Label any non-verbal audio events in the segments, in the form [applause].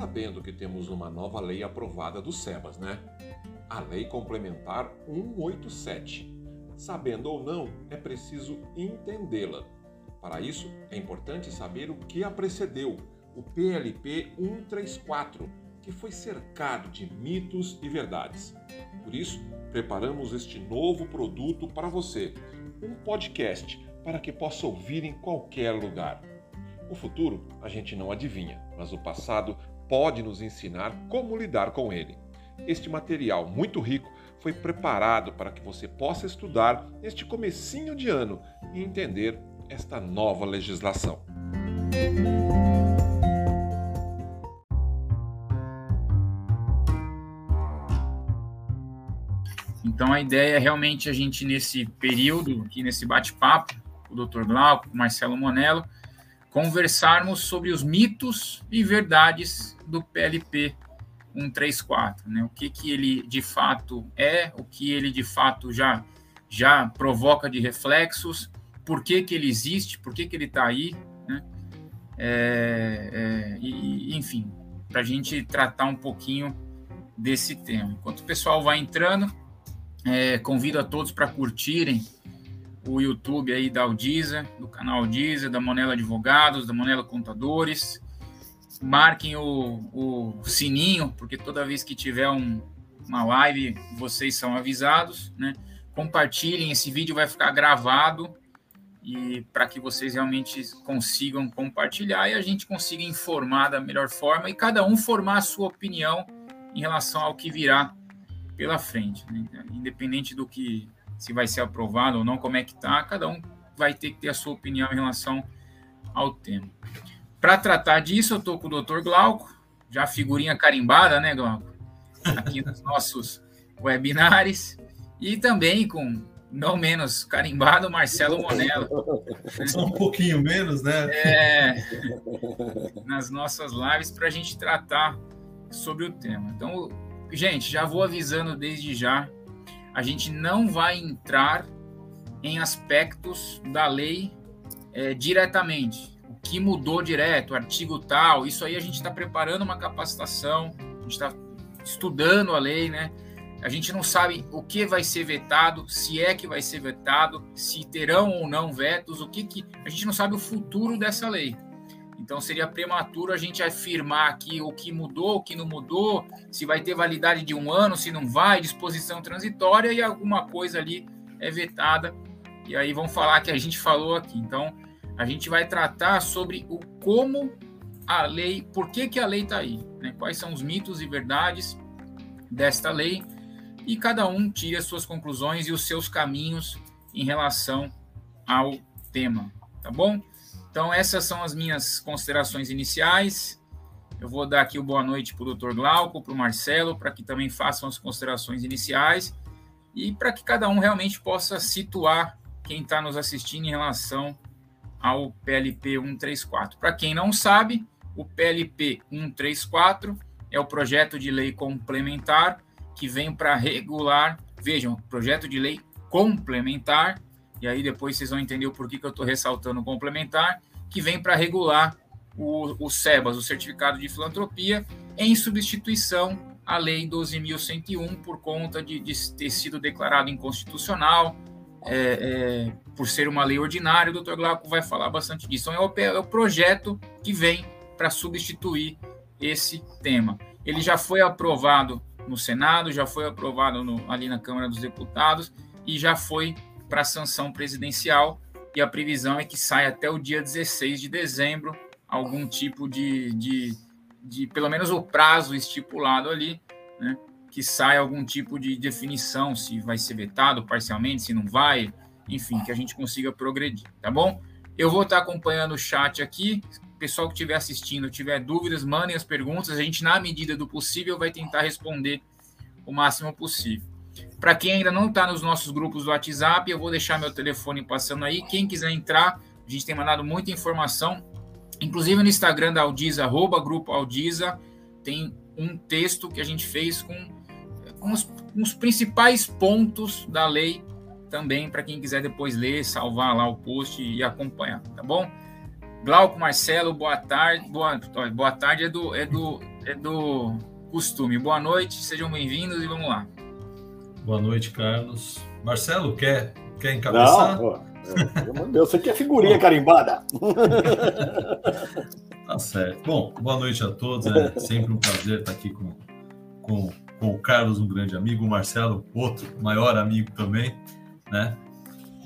sabendo que temos uma nova lei aprovada do SEBAS, né? A Lei Complementar 187. Sabendo ou não, é preciso entendê-la. Para isso, é importante saber o que a precedeu, o PLP 134, que foi cercado de mitos e verdades. Por isso, preparamos este novo produto para você, um podcast para que possa ouvir em qualquer lugar. O futuro a gente não adivinha, mas o passado pode nos ensinar como lidar com ele. Este material muito rico foi preparado para que você possa estudar neste comecinho de ano e entender esta nova legislação. Então a ideia é realmente a gente nesse período, aqui nesse bate-papo, o Dr. Glauco, o Marcelo Monello, conversarmos sobre os mitos e verdades do PLP 134, né? O que que ele de fato é, o que ele de fato já já provoca de reflexos, por que que ele existe, por que que ele está aí, né? É, é, e, enfim, para a gente tratar um pouquinho desse tema. Enquanto o pessoal vai entrando, é, convido a todos para curtirem o YouTube aí da Aldiza, do canal Aldiza, da Monela Advogados, da Monela Contadores. Marquem o, o sininho, porque toda vez que tiver um, uma live, vocês são avisados, né? Compartilhem, esse vídeo vai ficar gravado e para que vocês realmente consigam compartilhar e a gente consiga informar da melhor forma e cada um formar a sua opinião em relação ao que virá pela frente, né? independente do que se vai ser aprovado ou não, como é que tá, cada um vai ter que ter a sua opinião em relação ao tema. Para tratar disso, eu estou com o Dr. Glauco, já figurinha carimbada, né, Glauco? Aqui nos [laughs] nossos webinars, e também com não menos carimbado, Marcelo Monello. [laughs] Só um pouquinho menos, né? É, nas nossas lives para a gente tratar sobre o tema. Então, gente, já vou avisando desde já, a gente não vai entrar em aspectos da lei é, diretamente. O que mudou direto, artigo tal, isso aí a gente está preparando uma capacitação, a gente está estudando a lei, né? A gente não sabe o que vai ser vetado, se é que vai ser vetado, se terão ou não vetos, o que que a gente não sabe o futuro dessa lei. Então seria prematuro a gente afirmar aqui o que mudou, o que não mudou, se vai ter validade de um ano, se não vai, disposição transitória e alguma coisa ali é vetada. E aí vão falar que a gente falou aqui. Então a gente vai tratar sobre o como a lei, por que, que a lei está aí, né? quais são os mitos e verdades desta lei e cada um tira as suas conclusões e os seus caminhos em relação ao tema, tá bom? Então, essas são as minhas considerações iniciais. Eu vou dar aqui o boa noite para o Dr. Glauco, para o Marcelo, para que também façam as considerações iniciais e para que cada um realmente possa situar quem está nos assistindo em relação ao PLP 134. Para quem não sabe, o PLP 134 é o projeto de lei complementar que vem para regular, vejam, projeto de lei complementar e aí depois vocês vão entender o porquê que eu estou ressaltando o complementar, que vem para regular o, o SEBAS, o Certificado de Filantropia, em substituição à Lei 12.101, por conta de, de, ter sido declarado inconstitucional, é, é, por ser uma lei ordinária, o doutor Glauco vai falar bastante disso. Então, é o, é o projeto que vem para substituir esse tema. Ele já foi aprovado no Senado, já foi aprovado no, ali na Câmara dos Deputados e já foi para sanção presidencial e a previsão é que saia até o dia 16 de dezembro algum tipo de, de, de pelo menos o prazo estipulado ali, né, que saia algum tipo de definição, se vai ser vetado parcialmente, se não vai, enfim, que a gente consiga progredir, tá bom? Eu vou estar acompanhando o chat aqui. Pessoal que estiver assistindo, tiver dúvidas, mandem as perguntas. A gente, na medida do possível, vai tentar responder o máximo possível. Para quem ainda não está nos nossos grupos do WhatsApp, eu vou deixar meu telefone passando aí. Quem quiser entrar, a gente tem mandado muita informação, inclusive no Instagram da Aldiza, arroba grupo Aldiza, tem um texto que a gente fez com, com, os, com os principais pontos da lei também, para quem quiser depois ler, salvar lá o post e acompanhar, tá bom? Glauco Marcelo, boa tarde. Boa, boa tarde é do, é do é do costume. Boa noite, sejam bem-vindos e vamos lá. Boa noite, Carlos. Marcelo, quer, quer encabeçar? Não, pô, Deus, você quer figurinha carimbada? [laughs] tá certo. Bom, boa noite a todos. É sempre um prazer estar aqui com, com, com o Carlos, um grande amigo, o Marcelo, outro maior amigo também, né?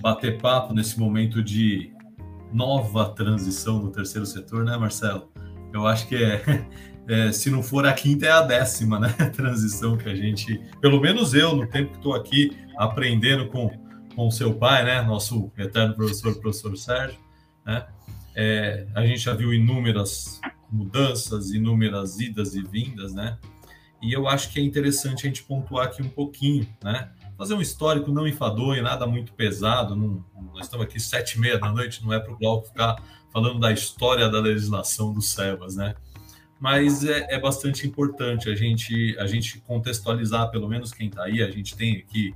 Bater papo nesse momento de nova transição no terceiro setor, né, Marcelo? Eu acho que é, é, se não for a quinta, é a décima, né? [laughs] Transição que a gente, pelo menos eu, no tempo que estou aqui aprendendo com com seu pai, né? Nosso eterno professor, professor Sérgio, né? É, a gente já viu inúmeras mudanças, inúmeras idas e vindas, né? E eu acho que é interessante a gente pontuar aqui um pouquinho, né? Fazer um histórico não enfadonho, nada muito pesado. Não, nós estamos aqui sete e meia da noite, não é para o Glauco ficar falando da história da legislação do SEBAS, né? Mas é, é, bastante importante a gente, a gente contextualizar, pelo menos quem está aí. A gente tem aqui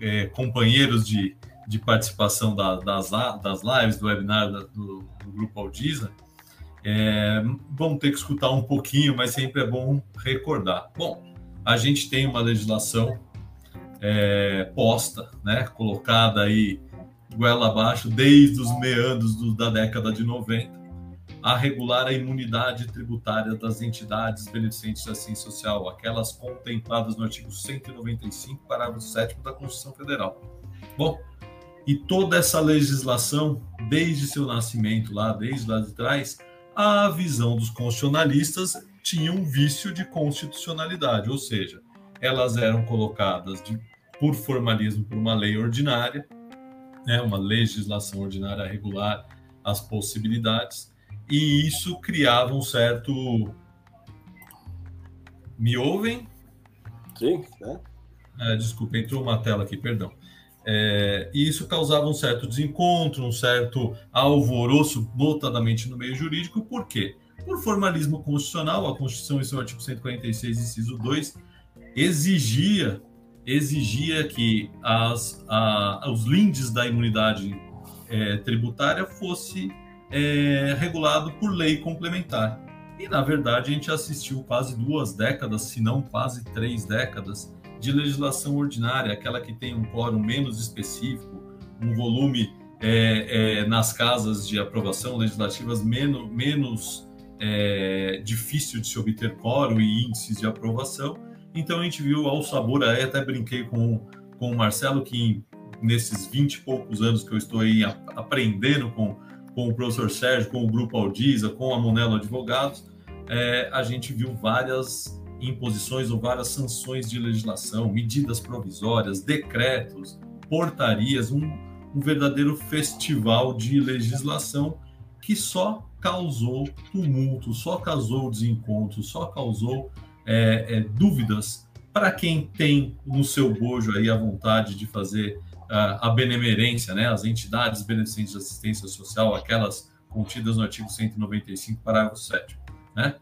é, companheiros de, de participação da, das, das lives, do webinar da, do, do, Grupo Aldiza, é, vão ter que escutar um pouquinho, mas sempre é bom recordar. Bom, a gente tem uma legislação é, posta, né, colocada aí goela abaixo desde os meandros do, da década de 90, a regular a imunidade tributária das entidades beneficentes da ciência social, aquelas contempladas no artigo 195, parágrafo 7 da Constituição Federal. Bom, e toda essa legislação, desde seu nascimento lá, desde lá de trás, a visão dos constitucionalistas tinha um vício de constitucionalidade, ou seja, elas eram colocadas de, por formalismo por uma lei ordinária, né, uma legislação ordinária regular as possibilidades, e isso criava um certo. Me ouvem? Sim, né? É, desculpa, entrou uma tela aqui, perdão. É, e isso causava um certo desencontro, um certo alvoroço, notadamente no meio jurídico, por quê? Por formalismo constitucional, a Constituição, em seu artigo 146, inciso 2, exigia, exigia que as, a, os lindes da imunidade é, tributária fosse é, regulado por lei complementar. E, na verdade, a gente assistiu quase duas décadas, se não quase três décadas, de legislação ordinária, aquela que tem um quórum menos específico, um volume é, é, nas casas de aprovação legislativas menos, menos é, difícil de se obter quórum e índices de aprovação. Então, a gente viu ao sabor, aí até brinquei com, com o Marcelo, que nesses 20 e poucos anos que eu estou aí aprendendo com com o professor Sérgio, com o Grupo Aldiza, com a Monelo Advogados, é, a gente viu várias imposições ou várias sanções de legislação, medidas provisórias, decretos, portarias, um, um verdadeiro festival de legislação que só causou tumulto, só causou desencontro, só causou é, é, dúvidas para quem tem no seu bojo aí a vontade de fazer a benemerência, né, as entidades beneficentes de assistência social, aquelas contidas no artigo 195, parágrafo 7. Né?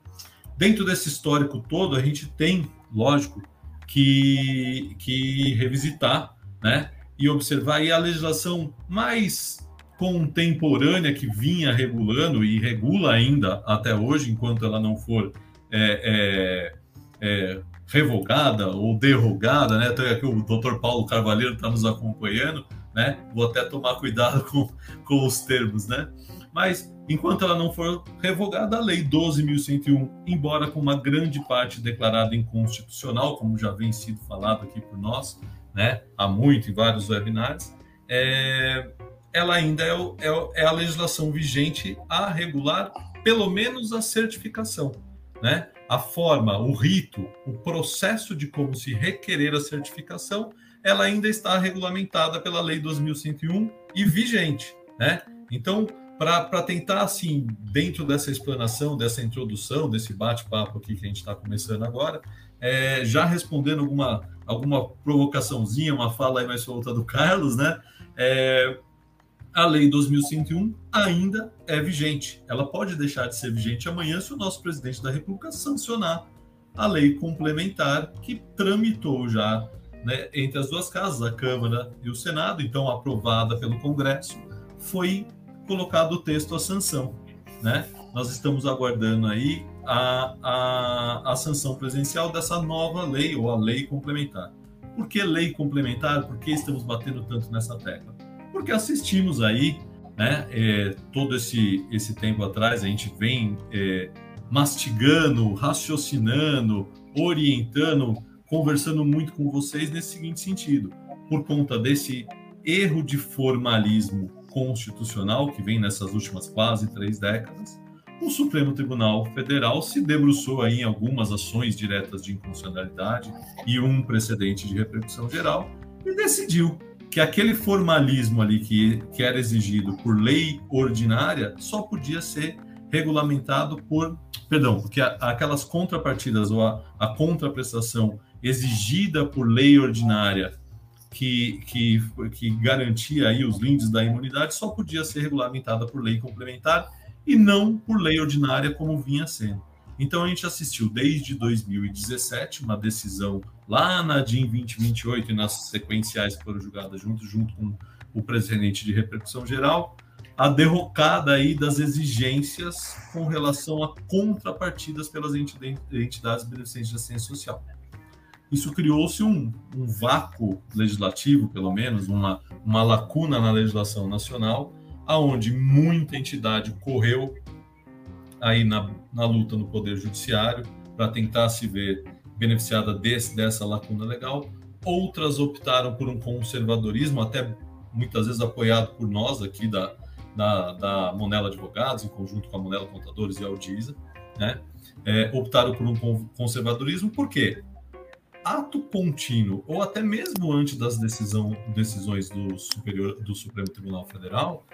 Dentro desse histórico todo, a gente tem, lógico, que, que revisitar né, e observar aí a legislação mais contemporânea que vinha regulando e regula ainda até hoje, enquanto ela não for é, é, é, revogada ou derrogada, né? Até aqui o Dr. Paulo Carvalheiro está nos acompanhando, né? Vou até tomar cuidado com, com os termos, né? Mas enquanto ela não for revogada, a Lei 12.101, embora com uma grande parte declarada inconstitucional, como já vem sido falado aqui por nós, né? Há muito em vários webinários, é, ela ainda é, o, é, é a legislação vigente a regular pelo menos a certificação, né? A forma, o rito, o processo de como se requerer a certificação, ela ainda está regulamentada pela Lei 2101 e vigente, né? Então, para tentar, assim, dentro dessa explanação, dessa introdução, desse bate-papo aqui que a gente está começando agora, é, já respondendo alguma, alguma provocaçãozinha, uma fala aí mais solta do Carlos, né? É, a Lei 2101 ainda é vigente. Ela pode deixar de ser vigente amanhã se o nosso presidente da República sancionar a lei complementar que tramitou já né, entre as duas casas, a Câmara e o Senado, então aprovada pelo Congresso, foi colocado o texto à sanção. Né? Nós estamos aguardando aí a, a, a sanção presidencial dessa nova lei, ou a lei complementar. Por que lei complementar? Por que estamos batendo tanto nessa tecla? Porque assistimos aí, né, é, todo esse, esse tempo atrás, a gente vem é, mastigando, raciocinando, orientando, conversando muito com vocês nesse seguinte sentido. Por conta desse erro de formalismo constitucional que vem nessas últimas quase três décadas, o Supremo Tribunal Federal se debruçou aí em algumas ações diretas de inconstitucionalidade e um precedente de repercussão geral e decidiu que aquele formalismo ali que, que era exigido por lei ordinária só podia ser regulamentado por, perdão, porque aquelas contrapartidas ou a, a contraprestação exigida por lei ordinária que, que, que garantia aí os lindes da imunidade só podia ser regulamentada por lei complementar e não por lei ordinária como vinha sendo. Então a gente assistiu desde 2017 uma decisão lá na DIN 2028 e nas sequenciais que foram julgadas junto, junto com o presidente de repercussão geral, a derrocada aí das exigências com relação a contrapartidas pelas entidades beneficentes de assistência social. Isso criou-se um, um vácuo legislativo, pelo menos, uma, uma lacuna na legislação nacional, aonde muita entidade correu aí na, na luta no Poder Judiciário para tentar se ver beneficiada desse, dessa lacuna legal. Outras optaram por um conservadorismo, até muitas vezes apoiado por nós aqui da, da, da Monela Advogados, em conjunto com a Monela Contadores e a Audisa, né? É, optaram por um conservadorismo, por quê? Ato contínuo, ou até mesmo antes das decisão, decisões do, superior, do Supremo Tribunal Federal,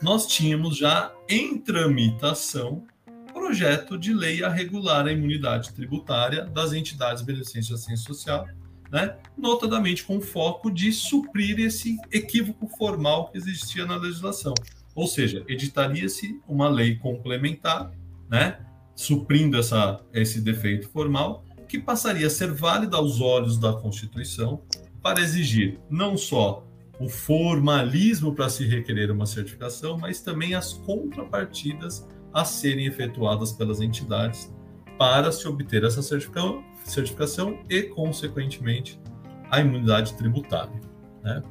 nós tínhamos já em tramitação projeto de lei a regular a imunidade tributária das entidades beneficentes de assistência social, né? notadamente com foco de suprir esse equívoco formal que existia na legislação. Ou seja, editaria-se uma lei complementar, né? suprindo essa, esse defeito formal, que passaria a ser válida aos olhos da Constituição para exigir não só o formalismo para se requerer uma certificação, mas também as contrapartidas a serem efetuadas pelas entidades para se obter essa certificação, e, consequentemente, a imunidade tributária. Né?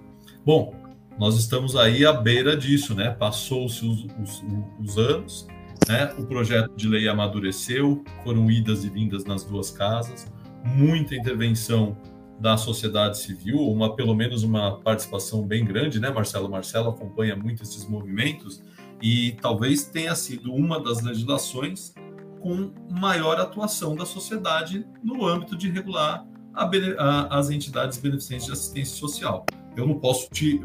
Bom, nós estamos aí à beira disso, né? Passou-se os, os, os, anos, né? O projeto de lei amadureceu, foram idas e vindas nas duas casas, muita intervenção da sociedade civil, uma pelo menos uma participação bem grande, né, Marcelo? Marcelo acompanha muito esses movimentos e talvez tenha sido uma das legislações com maior atuação da sociedade no âmbito de regular a, a, as entidades beneficentes de assistência social. Eu não posso te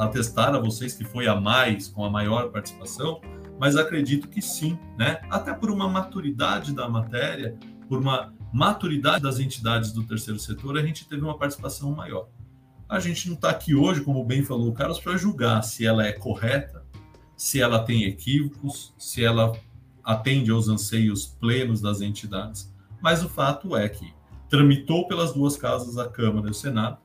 atestar a vocês que foi a mais, com a maior participação, mas acredito que sim, né? Até por uma maturidade da matéria, por uma maturidade das entidades do terceiro setor, a gente teve uma participação maior. A gente não está aqui hoje, como bem falou o Carlos, para julgar se ela é correta, se ela tem equívocos, se ela atende aos anseios plenos das entidades. Mas o fato é que tramitou pelas duas casas, a Câmara e o Senado,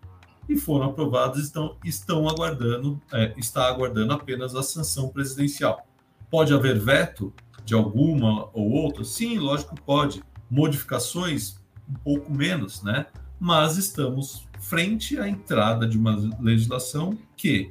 e foram aprovadas, estão, estão aguardando, é, está aguardando apenas a sanção presidencial. Pode haver veto de alguma ou outra? Sim, lógico pode modificações um pouco menos, né? Mas estamos frente à entrada de uma legislação que,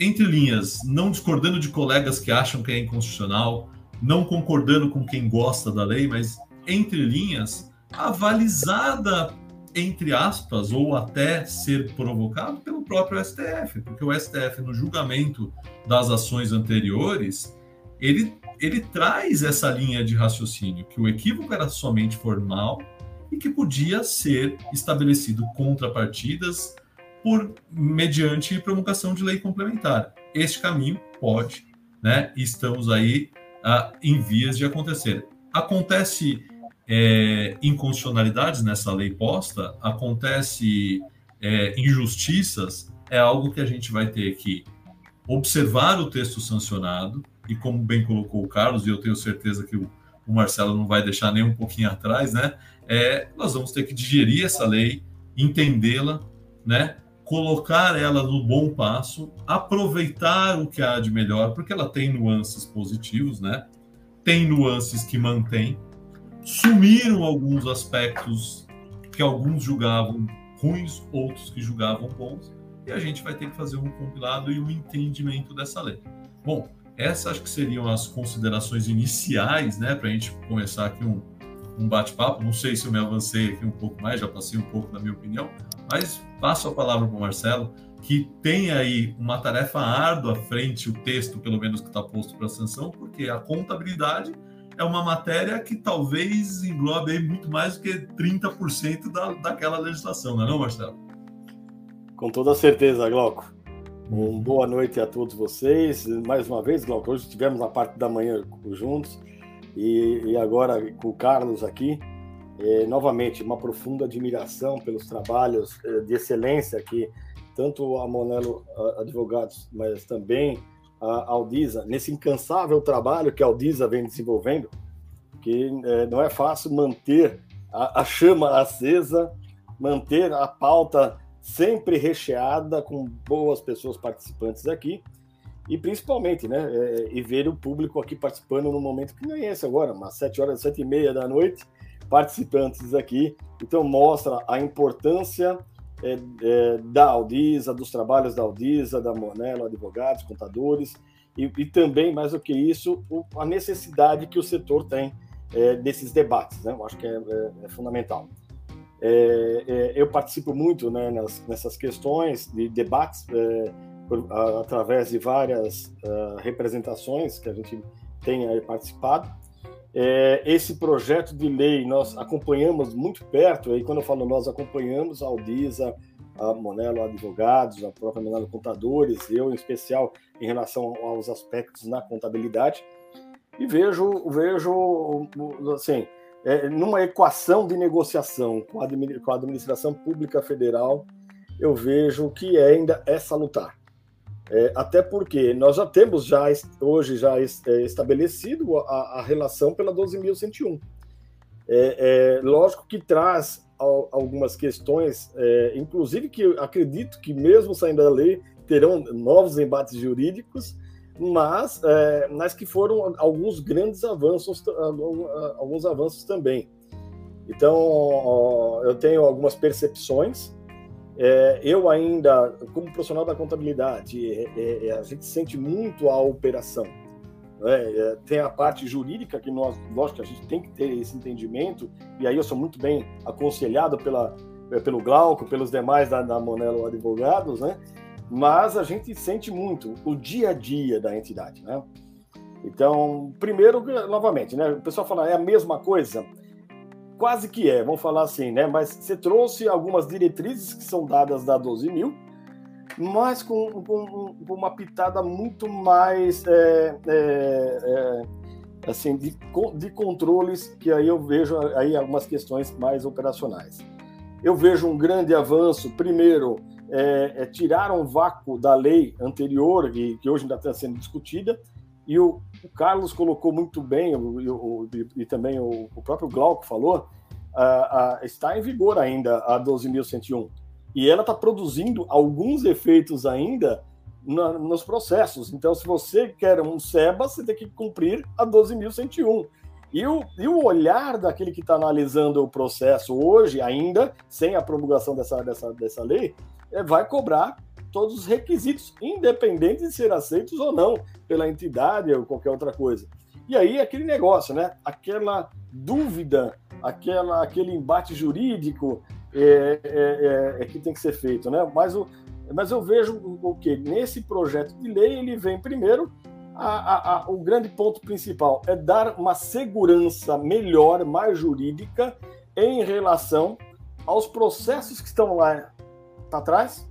entre linhas, não discordando de colegas que acham que é inconstitucional, não concordando com quem gosta da lei, mas entre linhas, avalizada entre aspas, ou até ser provocado pelo próprio STF, porque o STF, no julgamento das ações anteriores, ele ele traz essa linha de raciocínio, que o equívoco era somente formal e que podia ser estabelecido contrapartidas por mediante promulgação de lei complementar. Este caminho pode, né? Estamos aí ah, em vias de acontecer. Acontece é, inconstitucionalidades nessa lei posta, acontece é, injustiças, é algo que a gente vai ter que observar o texto sancionado, e como bem colocou o Carlos, e eu tenho certeza que o, o Marcelo não vai deixar nem um pouquinho atrás, né? É, nós vamos ter que digerir essa lei, entendê-la, né? Colocar ela no bom passo, aproveitar o que há de melhor, porque ela tem nuances positivos, né? tem nuances que mantém, sumiram alguns aspectos que alguns julgavam ruins, outros que julgavam bons, e a gente vai ter que fazer um compilado e um entendimento dessa lei. Bom, essas acho que seriam as considerações iniciais, né, para a gente começar aqui um, um bate-papo. Não sei se eu me avancei aqui um pouco mais, já passei um pouco da minha opinião, mas passo a palavra para o Marcelo, que tem aí uma tarefa árdua à frente, o texto, pelo menos, que está posto para sanção, porque a contabilidade é uma matéria que talvez englobe muito mais do que 30% da, daquela legislação, não é não, Marcelo? Com toda certeza, Glauco. Um boa noite a todos vocês. Mais uma vez, Glauco, hoje estivemos na parte da manhã juntos e, e agora com o Carlos aqui. É, novamente, uma profunda admiração pelos trabalhos é, de excelência que tanto a Monelo Advogados, mas também a Aldisa, nesse incansável trabalho que a Aldisa vem desenvolvendo, que é, não é fácil manter a, a chama acesa, manter a pauta sempre recheada com boas pessoas participantes aqui e principalmente, né, é, e ver o público aqui participando no momento que não é esse agora, umas sete horas, sete e meia da noite, participantes aqui. Então mostra a importância é, é, da Aldisa, dos trabalhos da Aldisa, da Monelo, advogados, contadores e, e, também mais do que isso, o, a necessidade que o setor tem é, desses debates, né? Eu acho que é, é, é fundamental. É, eu participo muito né, nas, nessas questões de debates por, a, através de várias a, ah, representações que a gente tem participado. É, esse projeto de lei nós acompanhamos muito perto, aí quando eu falo nós acompanhamos a Aldisa, a Monelo Advogados, a própria Monelo Contadores, eu em especial em relação aos aspectos na contabilidade, e vejo, vejo assim, é, numa equação de negociação com a, com a administração pública federal, eu vejo que é ainda é salutar. É, até porque nós já temos já hoje já é, estabelecido a, a relação pela 12.101. É, é, lógico que traz algumas questões, é, inclusive que acredito que mesmo saindo da lei terão novos embates jurídicos, mas, é, mas que foram alguns grandes avanços, alguns avanços também. Então, eu tenho algumas percepções. É, eu ainda, como profissional da contabilidade, é, é, é a gente sente muito a operação. Né? É, tem a parte jurídica que nós, lógico a gente tem que ter esse entendimento, e aí eu sou muito bem aconselhado pela, pelo Glauco, pelos demais da, da Monelo Advogados, né? mas a gente sente muito o dia a dia da entidade, né? Então, primeiro, novamente, né? O pessoal fala, é a mesma coisa? Quase que é, vamos falar assim, né? Mas você trouxe algumas diretrizes que são dadas da 12 mil, mas com, com, com uma pitada muito mais, é, é, é, assim, de, de controles, que aí eu vejo aí algumas questões mais operacionais. Eu vejo um grande avanço, primeiro, é, é, tiraram o vácuo da lei anterior, que, que hoje ainda está sendo discutida, e o, o, Carlos colocou muito bem, o, o, e, também o, próprio Glauco falou, a, a, está em vigor ainda a 12.101. E ela está produzindo alguns efeitos ainda na, nos processos. Então, se você quer um SEBA, você tem que cumprir a 12.101. E o, e o olhar daquele que está analisando o processo hoje, ainda, sem a promulgação dessa, dessa, dessa lei, é, vai cobrar todos os requisitos, independente de ser aceitos ou não pela entidade ou qualquer outra coisa. E aí aquele negócio, né? Aquela dúvida, aquela, aquele embate jurídico é, é, é, é que tem que ser feito, né? Mas, o, mas eu vejo o que nesse projeto de lei ele vem primeiro a, a, a, o grande ponto principal é dar uma segurança melhor, mais jurídica, em relação aos processos que estão lá para trás.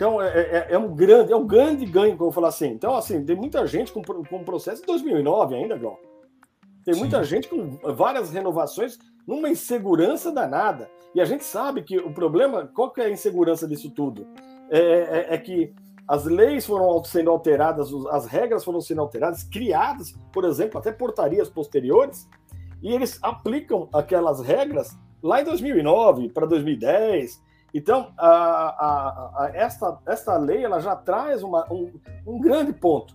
Então, é, é, é, um grande, é um grande ganho, como eu falar assim. Então, assim, tem muita gente com, com processo de 2009 ainda, Gal. Tem Sim. muita gente com várias renovações numa insegurança danada. E a gente sabe que o problema, qual que é a insegurança disso tudo? É, é, é que as leis foram sendo alteradas, as regras foram sendo alteradas, criadas, por exemplo, até portarias posteriores, e eles aplicam aquelas regras lá em 2009 para 2010, então, a, a, a, esta, esta lei ela já traz uma, um, um grande ponto.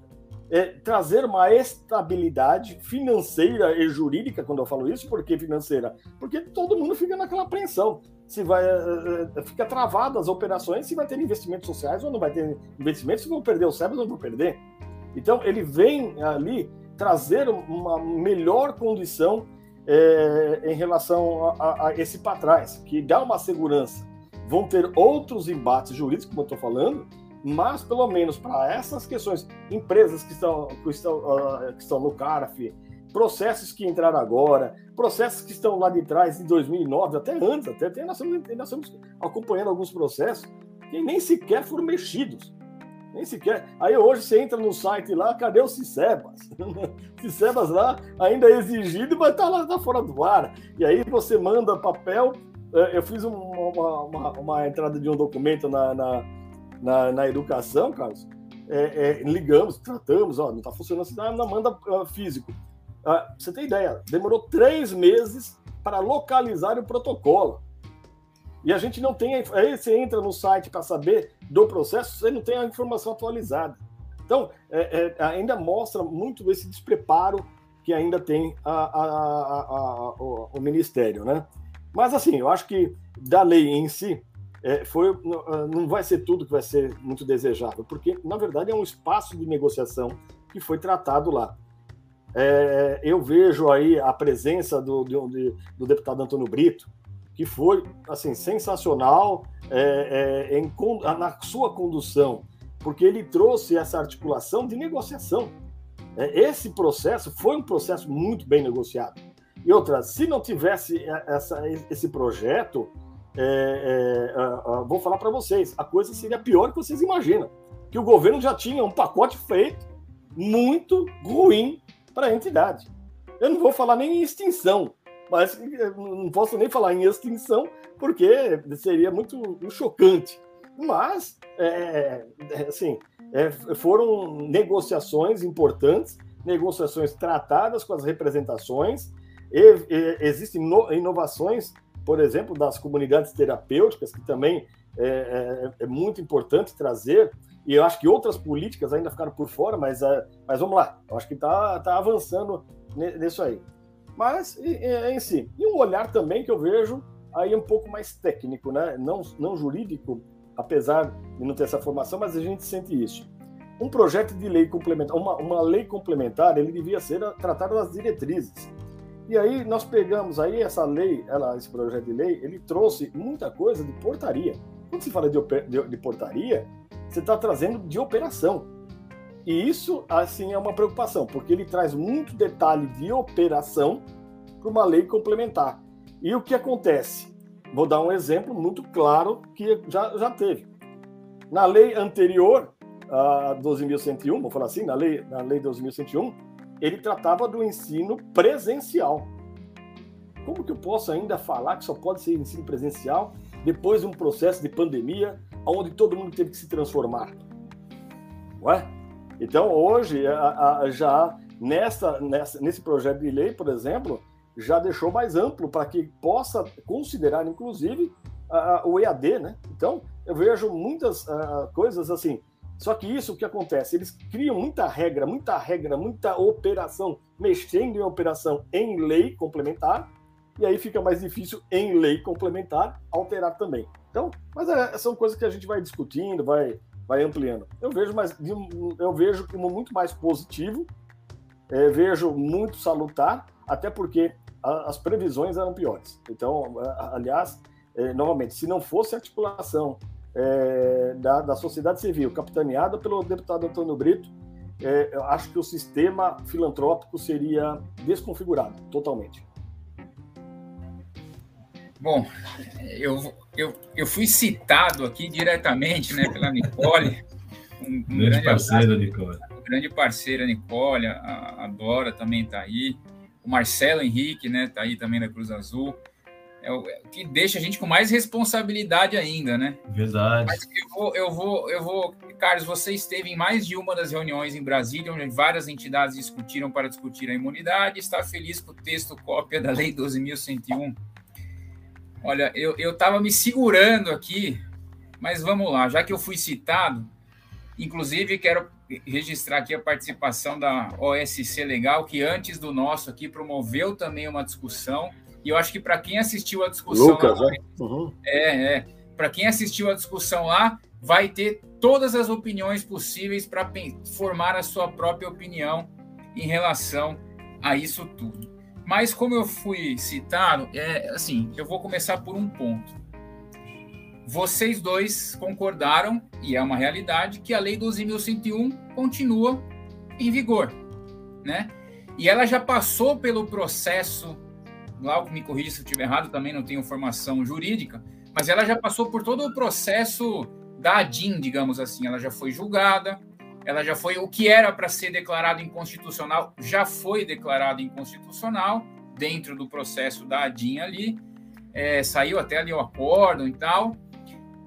é, trazer uma estabilidade financeira e jurídica, quando eu falo isso, por que financeira? Porque todo mundo fica naquela apreensão. Se vai, uh, fica travado as operações, se vai ter investimentos sociais ou não vai ter investimentos, se vão perder os cérebros ou não vão perder. Então, ele vem ali trazer uma melhor condição é, em relação a, a, a esse para trás, que dá uma segurança. Vão ter outros embates jurídicos, como eu estou falando, mas pelo menos para essas questões, empresas que estão, que estão, uh, que estão no CARF, processos que entraram agora, processos que estão lá de trás, de 2009, até antes, até, até nós, estamos, nós estamos acompanhando alguns processos que nem sequer foram mexidos. Nem sequer. Aí hoje você entra no site lá, cadê o Cicebas? [laughs] Cicebas lá ainda é exigido, mas tá lá tá fora do ar. E aí você manda papel. É, eu fiz uma, uma, uma entrada de um documento na, na na, na educação, Carlos, é, é, ligamos, tratamos, ó, não está funcionando assim, não, manda uh, físico. Uh, você tem ideia, demorou três meses para localizar o protocolo. E a gente não tem. Aí você entra no site para saber do processo, você não tem a informação atualizada. Então, é, é, ainda mostra muito esse despreparo que ainda tem a, a, a, o, o Ministério, né? Mas, assim, eu acho que da lei em si, é, foi, ah, não vai ser tudo que vai ser muito desejável, porque, na verdade, é um espaço de negociação que foi tratado lá. É, eu vejo aí a presença do, do, do, deputado Antônio Brito, que foi assim sensacional é, é, em, na sua condução, porque ele trouxe essa articulação de negociação. É, esse processo foi um processo muito bem negociado. E outra, se não tivesse essa, esse projeto, é, é, vou falar para vocês, a coisa seria pior que vocês imaginam. Que o governo já tinha um pacote feito muito ruim para a entidade. Eu não vou falar nem em extinção, mas não posso nem falar em extinção, porque seria muito chocante. Mas, é, é assim, é, foram negociações importantes, negociações tratadas com as representações, e, e, existem inovações por exemplo, das comunidades terapêuticas, que também é, é, é, muito importante trazer, e eu acho que outras políticas ainda ficaram por fora, mas, é, mas vamos lá, eu acho que está tá avançando nisso aí. Mas, em si, e um olhar também que eu vejo aí um pouco mais técnico, né? não, não jurídico, apesar de não ter essa formação, mas a gente sente isso. Um projeto de lei complementar, uma, uma lei complementar, ele devia ser tratado das diretrizes e aí nós pegamos aí essa lei, ela, esse projeto de lei, ele trouxe muita coisa de portaria. Quando se fala de, de, de portaria, você está trazendo de operação. E isso, assim, é uma preocupação, porque ele traz muito detalhe de operação para uma lei complementar. E o que acontece? Vou dar um exemplo muito claro que já, já teve. Na lei anterior, a 12.101, vou falar assim, na lei, na lei 12.101, ele tratava do ensino presencial. Como que eu posso ainda falar que só pode ser ensino presencial depois de um processo de pandemia onde todo mundo teve que se transformar? Ué? Então, hoje, já nessa, nessa, nesse projeto de lei, por exemplo, já deixou mais amplo para que possa considerar, inclusive, o EAD, né? Então, eu vejo muitas coisas assim, só que isso o que acontece? Eles criam muita regra, muita regra, muita operação, mexendo em operação em lei complementar, e aí fica mais difícil em lei complementar alterar também. Então, mas é, são coisas que a gente vai discutindo, vai, vai ampliando. Eu vejo, mais, eu vejo como muito mais positivo, é, vejo muito salutar, até porque a, as previsões eram piores. Então, aliás, é, novamente, se não fosse articulação é, da, da sociedade civil, capitaneada pelo deputado Antônio Brito, é, eu acho que o sistema filantrópico seria desconfigurado totalmente. Bom, eu, eu, eu fui citado aqui diretamente né, pela Nicole. Um, grande, grande parceira, Nicole. Grande parceira, Nicole. A, a Dora também está aí. O Marcelo Henrique está né, tá aí também da Cruz Azul é o que deixa a gente com mais responsabilidade ainda, né? Verdade. Mas eu vou, eu vou, eu vou. Carlos, você esteve em mais de uma das reuniões em Brasília, onde várias entidades discutiram para discutir a imunidade. Está feliz com o texto cópia da Lei 12.101? Olha, eu estava me segurando aqui, mas vamos lá, já que eu fui citado, inclusive quero registrar aqui a participação da OSC Legal, que antes do nosso aqui promoveu também uma discussão. E eu acho que para quem assistiu a discussão. Lucas, lá, né? Uhum. É, é. Para quem assistiu a discussão lá, vai ter todas as opiniões possíveis para formar a sua própria opinião em relação a isso tudo. Mas como eu fui citado, é assim, eu vou começar por um ponto. Vocês dois concordaram, e é uma realidade, que a Lei 12.101 continua em vigor, né? E ela já passou pelo processo, Glauco me corrija se eu estiver errado, também não tenho formação jurídica, mas ela já passou por todo o processo da ADIM, digamos assim. Ela já foi julgada, ela já foi. O que era para ser declarado inconstitucional já foi declarado inconstitucional dentro do processo da ADIM ali. É, saiu até ali o acordo e tal.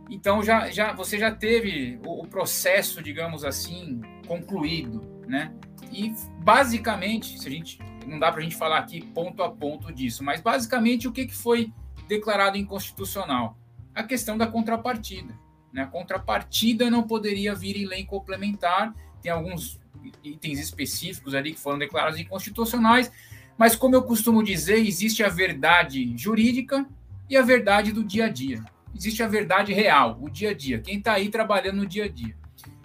Então já, já você já teve o, o processo, digamos assim, concluído, né? E basicamente, se a gente não dá para a gente falar aqui ponto a ponto disso, mas basicamente o que, que foi declarado inconstitucional? A questão da contrapartida. Né? A contrapartida não poderia vir em lei complementar, tem alguns itens específicos ali que foram declarados inconstitucionais, mas como eu costumo dizer, existe a verdade jurídica e a verdade do dia a dia. Existe a verdade real, o dia a dia, quem está aí trabalhando no dia a dia.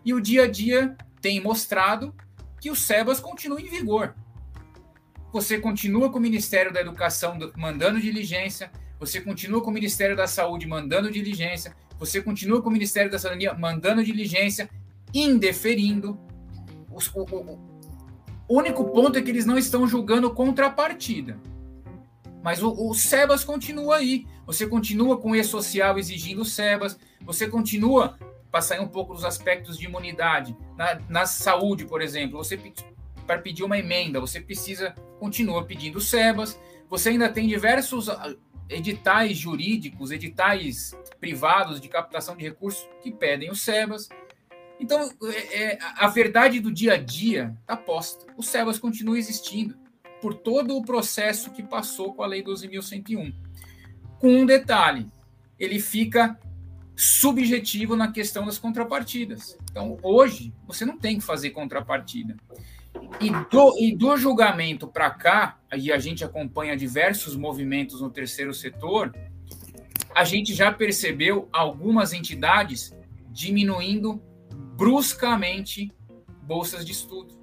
E o dia a dia tem mostrado que o SEBAS continua em vigor. Você continua com o Ministério da Educação mandando diligência, você continua com o Ministério da Saúde mandando diligência, você continua com o Ministério da Cidadania mandando diligência, indeferindo. o, o, o, único ponto é que eles não estão julgando contrapartida. Mas o, o SEBAS continua aí. Você continua com o E-Social exigindo o SEBAS, você continua, para sair um pouco dos aspectos de imunidade, na, na saúde, por exemplo, você para pedir uma emenda, você precisa, continua pedindo SEBAS, você ainda tem diversos editais jurídicos, editais privados de captação de recursos que pedem o SEBAS. Então, é, é, a verdade do dia a dia está posta. O SEBAS continua existindo por todo o processo que passou com a Lei 12.101. Com um detalhe, ele fica subjetivo na questão das contrapartidas. Então, hoje, você não tem que fazer contrapartida. E do, e do julgamento para cá, e a gente acompanha diversos movimentos no terceiro setor, a gente já percebeu algumas entidades diminuindo bruscamente bolsas de estudo.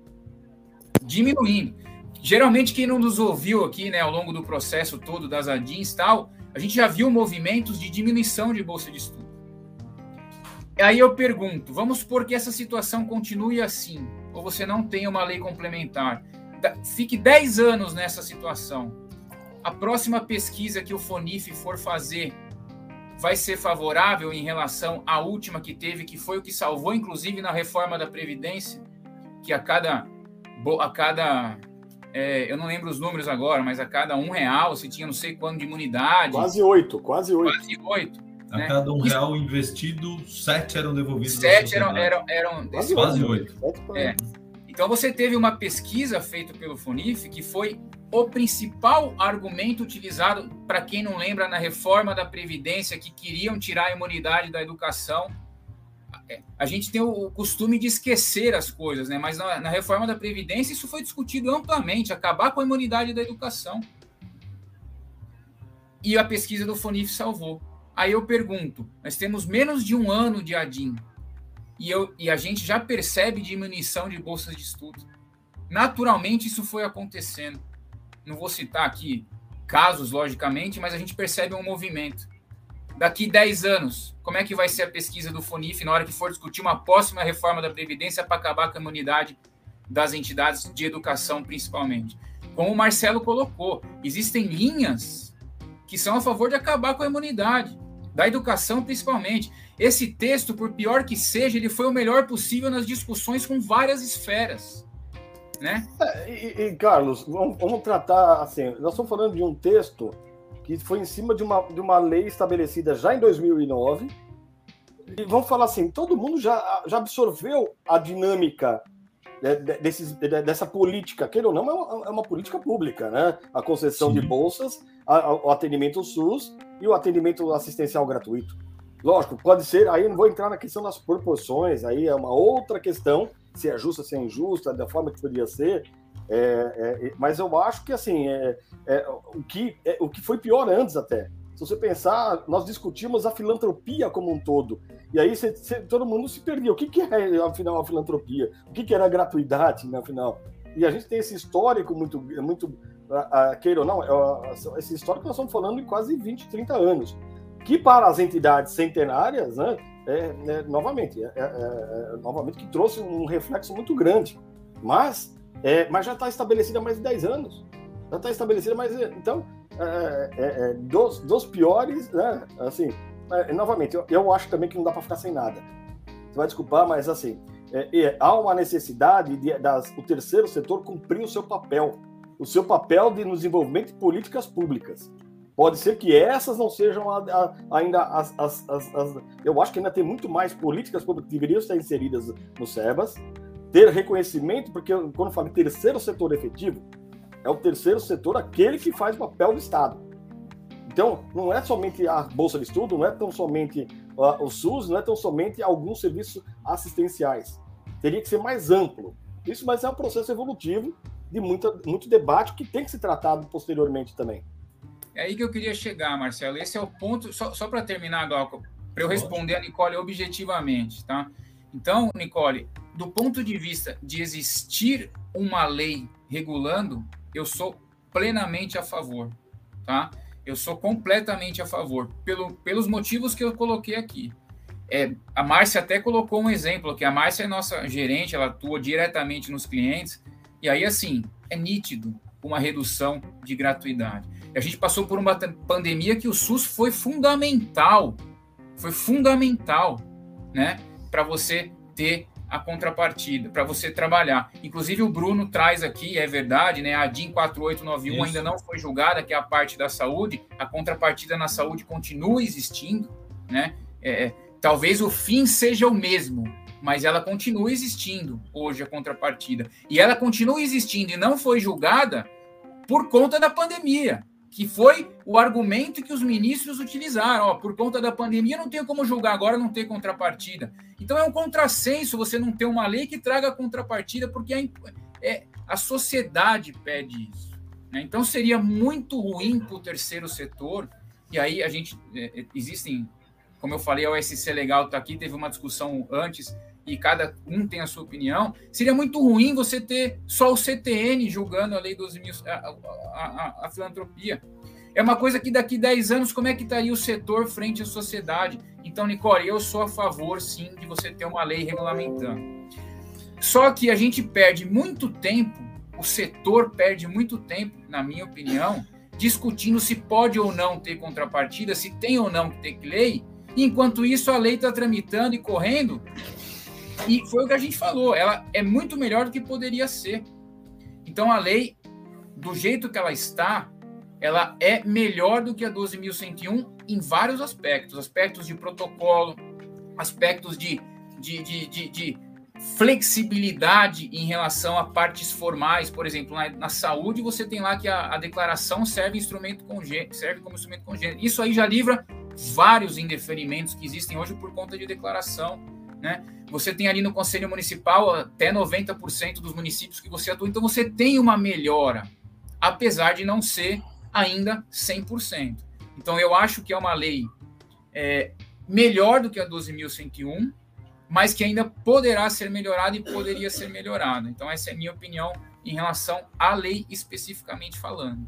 Diminuindo. Geralmente, quem não nos ouviu aqui, né, ao longo do processo todo das ADINs e tal, a gente já viu movimentos de diminuição de bolsa de estudo. Aí eu pergunto, vamos supor que essa situação continue assim, ou você não tenha uma lei complementar. Fique 10 anos nessa situação. A próxima pesquisa que o FONIF for fazer vai ser favorável em relação à última que teve, que foi o que salvou, inclusive, na reforma da Previdência, que a cada. A cada é, eu não lembro os números agora, mas a cada um real você tinha não sei quanto de imunidade. Quase oito, quase oito. Quase oito. A né? cada um real investido, sete eram devolvidos. Sete eram, eram, eram quase, quase oito. É. Então você teve uma pesquisa feita pelo Fonif que foi o principal argumento utilizado, para quem não lembra, na reforma da Previdência, que queriam tirar a imunidade da educação. É, a gente tem o costume de esquecer as coisas, né? mas na, na reforma da Previdência isso foi discutido amplamente acabar com a imunidade da educação. E a pesquisa do Fonif salvou. Aí eu pergunto: nós temos menos de um ano de ADIM e, eu, e a gente já percebe diminuição de bolsas de estudo. Naturalmente, isso foi acontecendo. Não vou citar aqui casos, logicamente, mas a gente percebe um movimento. Daqui 10 anos, como é que vai ser a pesquisa do FONIF na hora que for discutir uma próxima reforma da Previdência para acabar com a imunidade das entidades de educação, principalmente? Como o Marcelo colocou, existem linhas que são a favor de acabar com a imunidade da educação principalmente. Esse texto, por pior que seja, ele foi o melhor possível nas discussões com várias esferas. Né? É, e, e, Carlos, vamos, vamos, tratar assim. Nós estamos falando de um texto que foi em cima de uma, de uma lei estabelecida já em 2009. E vamos falar assim: todo mundo já, já absorveu a dinâmica desses, dessa política, queira ou não, é uma, é uma política pública, né? A concessão Sim. de bolsas, o atendimento SUS e o atendimento assistencial gratuito. Lógico, pode ser, aí não vou entrar na questão das proporções, aí é uma outra questão se é justa, se é injusta, da forma que poderia ser. É, é, mas eu acho que assim é, é o, que, é, o que foi pior antes até. Se você pensar, nós discutimos a filantropia como um todo. E aí todo mundo se perdia. O que, que é, afinal, a filantropia? O que, que era a gratuidade, né, afinal? E a gente tem esse histórico muito, muito queira ou não, é, esse histórico nós estamos falando de quase 20, 30 anos. Que para as entidades centenárias, né, é, é, novamente, é, é, é, novamente que trouxe um reflexo muito grande. Mas, mas já está estabelecida há mais de 10 anos. Já está estabelecida mais. Então, dos, dos piores, né, assim, novamente, eu, eu acho também que não dá para ficar sem nada. Você vai desculpar, mas assim, há uma necessidade de das, o terceiro setor cumprir o seu papel, o seu papel de desenvolvimento de políticas públicas. Pode ser que essas não sejam a, a, ainda as, as, as, Eu acho que ainda tem muito mais políticas públicas que deveriam estar inseridas no SEBAS, ter reconhecimento, porque quando eu falo terceiro setor efetivo, é o terceiro setor aquele que faz o papel do Estado. Então, não é somente a Bolsa de Estudo, não é tão somente o SUS, não é tão somente alguns serviços assistenciais. Teria que ser mais amplo. Isso, mas é um processo evolutivo de muita, muito debate que tem que ser tratado posteriormente também. É aí que eu queria chegar, Marcelo. Esse é o ponto, só, só para terminar, Galco, para eu responder a Nicole objetivamente, tá? Então, Nicole, do ponto de vista de existir uma lei regulando, eu sou plenamente a favor, tá? Eu sou completamente a favor, pelo, pelos motivos que eu coloquei aqui. É, a Márcia até colocou um exemplo, que a Márcia é nossa gerente, ela atua diretamente nos clientes, e aí, assim, é nítido uma redução de gratuidade. A gente passou por uma pandemia que o SUS foi fundamental, foi fundamental, né, para você ter a contrapartida, para você trabalhar. Inclusive o Bruno traz aqui, é verdade, né, a DIN 4891 Isso. ainda não foi julgada, que é a parte da saúde, a contrapartida na saúde continua existindo, né? É, é talvez o fim seja o mesmo, mas ela continua existindo hoje a contrapartida. E ela continua existindo e não foi julgada por conta da pandemia que foi o argumento que os ministros utilizaram. Ó, por conta da pandemia, não tenho como julgar agora não ter contrapartida. Então é um contrassenso você não ter uma lei que traga contrapartida, porque é, é a sociedade pede isso. Né? Então seria muito ruim para o terceiro setor, e aí a gente. É, é existem, como eu falei, a OSC Legal está aqui, teve uma discussão antes e cada um tem a sua opinião, seria muito ruim você ter só o CTN julgando a lei dos mil, a, a, a, a, filantropia. É uma coisa que daqui 10 anos, como é que estaria o setor frente à sociedade? Então, Nicole, eu sou a favor, sim, de você ter uma lei regulamentando. Só que a gente perde muito tempo, o setor perde muito tempo, na minha opinião, discutindo se pode ou não ter contrapartida, se tem ou não que ter lei, enquanto isso a lei está tramitando e correndo, e foi o que a gente falou, ela é muito melhor do que poderia ser. Então a lei, do jeito que ela está, ela é melhor do que a 12.101 em vários aspectos, aspectos de protocolo, aspectos de, de, de, de, de flexibilidade em relação a partes formais, por exemplo, na, na saúde você tem lá que a, a declaração serve instrumento serve como instrumento congênito. Isso aí já livra vários indeferimentos que existem hoje por conta de declaração, né? Você tem ali no Conselho Municipal até 90% dos municípios que você atua, então você tem uma melhora, apesar de não ser ainda 100%. Então eu acho que é uma lei é, melhor do que a 12.101, mas que ainda poderá ser melhorada e poderia ser melhorada. Então essa é a minha opinião em relação à lei especificamente falando.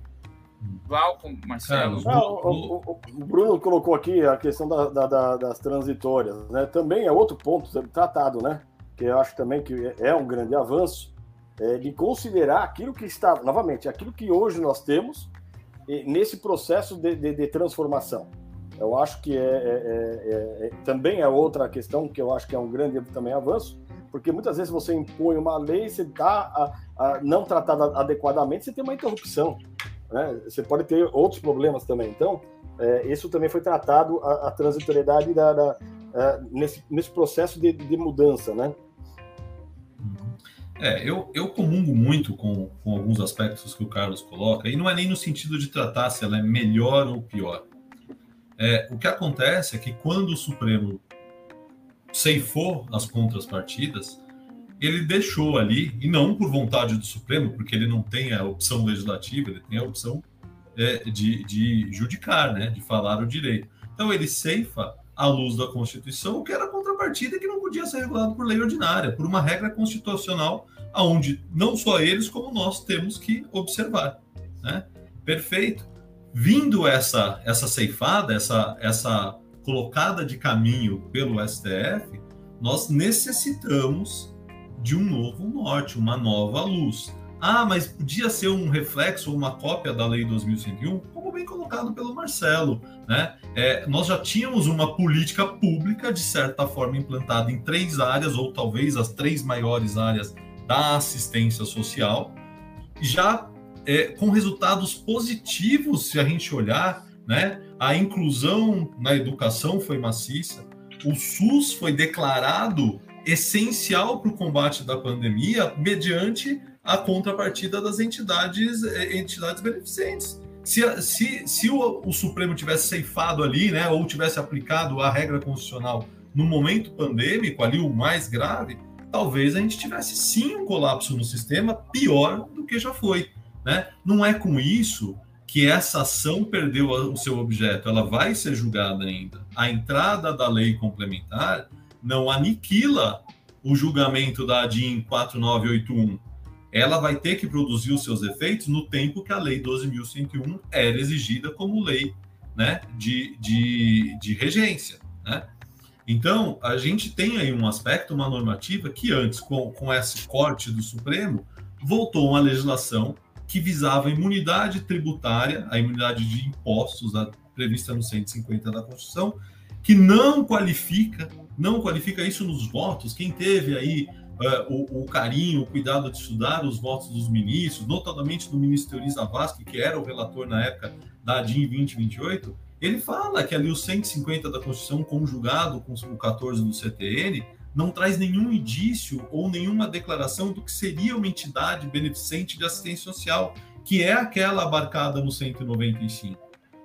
Glauco, Marcelo. Não, o, o, o, Bruno colocou aqui a questão da, da, da, das transitórias, né? Também é outro ponto tratado, né? Que eu acho também que é um grande avanço, é, de considerar aquilo que está, novamente, aquilo que hoje nós temos nesse processo de, de, de transformação. Eu acho que é, é, é, é, também é outra questão que eu acho que é um grande também avanço, porque muitas vezes você impõe uma lei, você está não tratada adequadamente, você tem uma interrupção. Né? Você pode ter outros problemas também. Então, é, isso também foi tratado, a, a transitoriedade da, da a, nesse, nesse processo de, de mudança, né? É, eu, eu comungo muito com, com alguns aspectos que o Carlos coloca, e não é nem no sentido de tratar se ela é melhor ou pior. É, o que acontece é que quando o Supremo ceifou as contrapartidas, ele deixou ali, e não por vontade do Supremo, porque ele não tem a opção legislativa, ele tem a opção é, de, de judicar, né, de falar o direito. Então ele ceifa à luz da Constituição o que era contrapartida que não podia ser regulado por lei ordinária, por uma regra constitucional, aonde não só eles como nós temos que observar, né? Perfeito. Vindo essa essa ceifada, essa essa colocada de caminho pelo STF, nós necessitamos de um novo norte, uma nova luz. Ah, mas podia ser um reflexo ou uma cópia da Lei 2101, como bem colocado pelo Marcelo. Né? É, nós já tínhamos uma política pública, de certa forma, implantada em três áreas, ou talvez as três maiores áreas da assistência social, já é, com resultados positivos, se a gente olhar, né? a inclusão na educação foi maciça, o SUS foi declarado essencial para o combate da pandemia mediante a contrapartida das entidades, eh, entidades beneficentes. Se, se, se o, o, Supremo tivesse ceifado ali, né, ou tivesse aplicado a regra constitucional no momento pandêmico, ali o mais grave, talvez a gente tivesse sim um colapso no sistema pior do que já foi. Né? Não é com isso que essa ação perdeu o seu objeto, ela vai ser julgada ainda. A entrada da lei complementar não aniquila o julgamento da ADIM 4981 ela vai ter que produzir os seus efeitos no tempo que a Lei 12.101 era exigida como lei né, de, de, de regência. Né? Então, a gente tem aí um aspecto, uma normativa que antes, com, com esse corte do Supremo, voltou uma legislação que visava a imunidade tributária, a imunidade de impostos a, prevista no 150 da Constituição, que não qualifica, não qualifica isso nos votos. Quem teve aí uh, o, o, carinho, o cuidado de estudar os votos dos ministros, notadamente do ministro Teori Zavascki, que era o relator na época da ADIM 2028, ele fala que ali o 150 da Constituição, conjugado com o 14 do CTN, não traz nenhum indício ou nenhuma declaração do que seria uma entidade beneficente de assistência social, que é aquela abarcada no 195.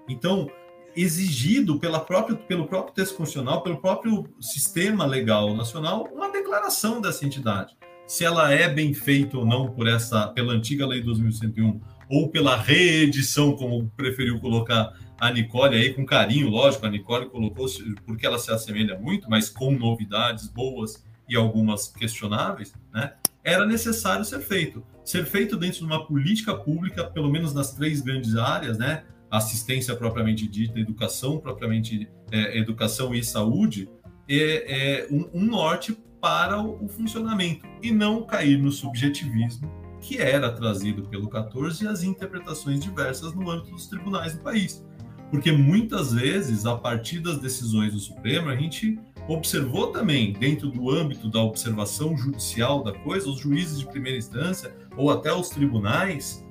Então, exigido pela própria, pelo próprio texto constitucional, pelo próprio sistema legal nacional, uma declaração dessa entidade. Se ela é bem feita ou não por essa, pela antiga Lei 2101 ou pela reedição, como preferiu colocar a Nicole aí, com carinho, lógico, a Nicole colocou porque ela se assemelha muito, mas com novidades boas e algumas questionáveis, né? Era necessário ser feito. Ser feito dentro de uma política pública, pelo menos nas três grandes áreas, né? Assistência propriamente dita, educação propriamente é, educação e saúde, é, é um, um, norte para o, o, funcionamento e não cair no subjetivismo que era trazido pelo 14 e as interpretações diversas no âmbito dos tribunais do país. Porque muitas vezes, a partir das decisões do Supremo, a gente observou também, dentro do âmbito da observação judicial da coisa, os juízes de primeira instância ou até os tribunais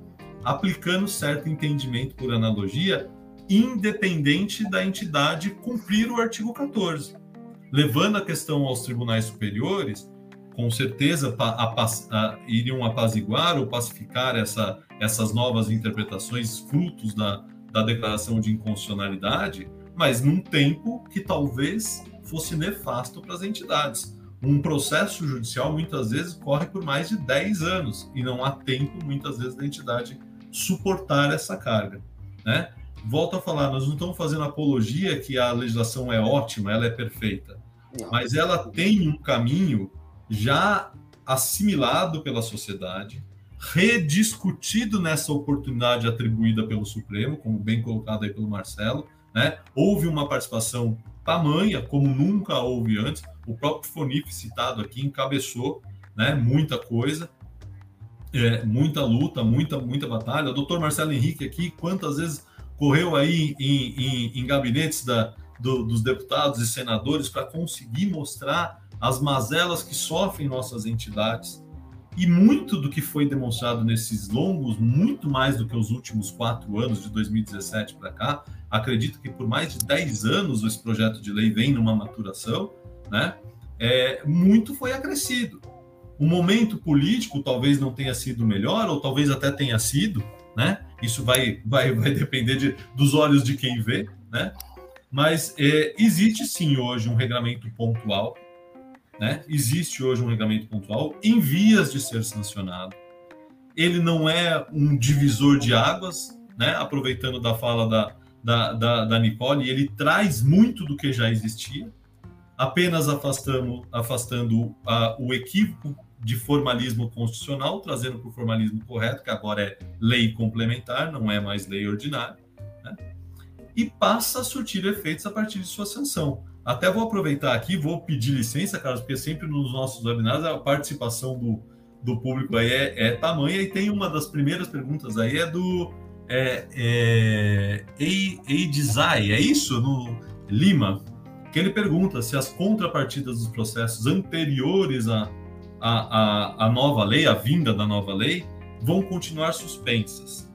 aplicando certo entendimento por analogia, independente da entidade cumprir o artigo 14. Levando a questão aos tribunais superiores, com certeza a, a, iriam apaziguar ou pacificar essa, essas novas interpretações frutos da, da declaração de inconstitucionalidade, mas num tempo que talvez fosse nefasto para as entidades. Um processo judicial muitas vezes corre por mais de 10 anos e não há tempo, muitas vezes, da entidade suportar essa carga, né? Volto a falar, nós não estamos fazendo apologia que a legislação é ótima, ela é perfeita, não. mas ela tem um caminho já assimilado pela sociedade, rediscutido nessa oportunidade atribuída pelo Supremo, como bem colocado aí pelo Marcelo, né? Houve uma participação tamanha como nunca houve antes. O próprio Fonif citado aqui encabeçou, né? Muita coisa é, muita luta, muita, muita batalha. O doutor Marcelo Henrique aqui, quantas vezes correu aí em, em, em gabinetes da, do, dos deputados e senadores para conseguir mostrar as mazelas que sofrem nossas entidades. E muito do que foi demonstrado nesses longos, muito mais do que os últimos quatro anos, de 2017 para cá, acredito que por mais de 10 anos esse projeto de lei vem numa maturação, né? É, muito foi acrescido. O momento político talvez não tenha sido melhor, ou talvez até tenha sido, né? Isso vai, vai, vai depender de, dos olhos de quem vê, né? Mas é, existe sim hoje um regulamento pontual né? Existe hoje um regulamento pontual em vias de ser sancionado. Ele não é um divisor de águas, né? Aproveitando da fala da, da, da, da Nicole, ele traz muito do que já existia, apenas afastando, afastando a, o equívoco de formalismo constitucional, trazendo para o formalismo correto, que agora é lei complementar, não é mais lei ordinária, né? e passa a surtir efeitos a partir de sua sanção. Até vou aproveitar aqui, vou pedir licença, Carlos, porque sempre nos nossos webinars a participação do, do público aí é, é tamanha, e tem uma das primeiras perguntas aí, é do é, é, Eidzai, é isso? No Lima, que ele pergunta se as contrapartidas dos processos anteriores à, à, à, nova lei, à vinda da nova lei, vão continuar suspensas.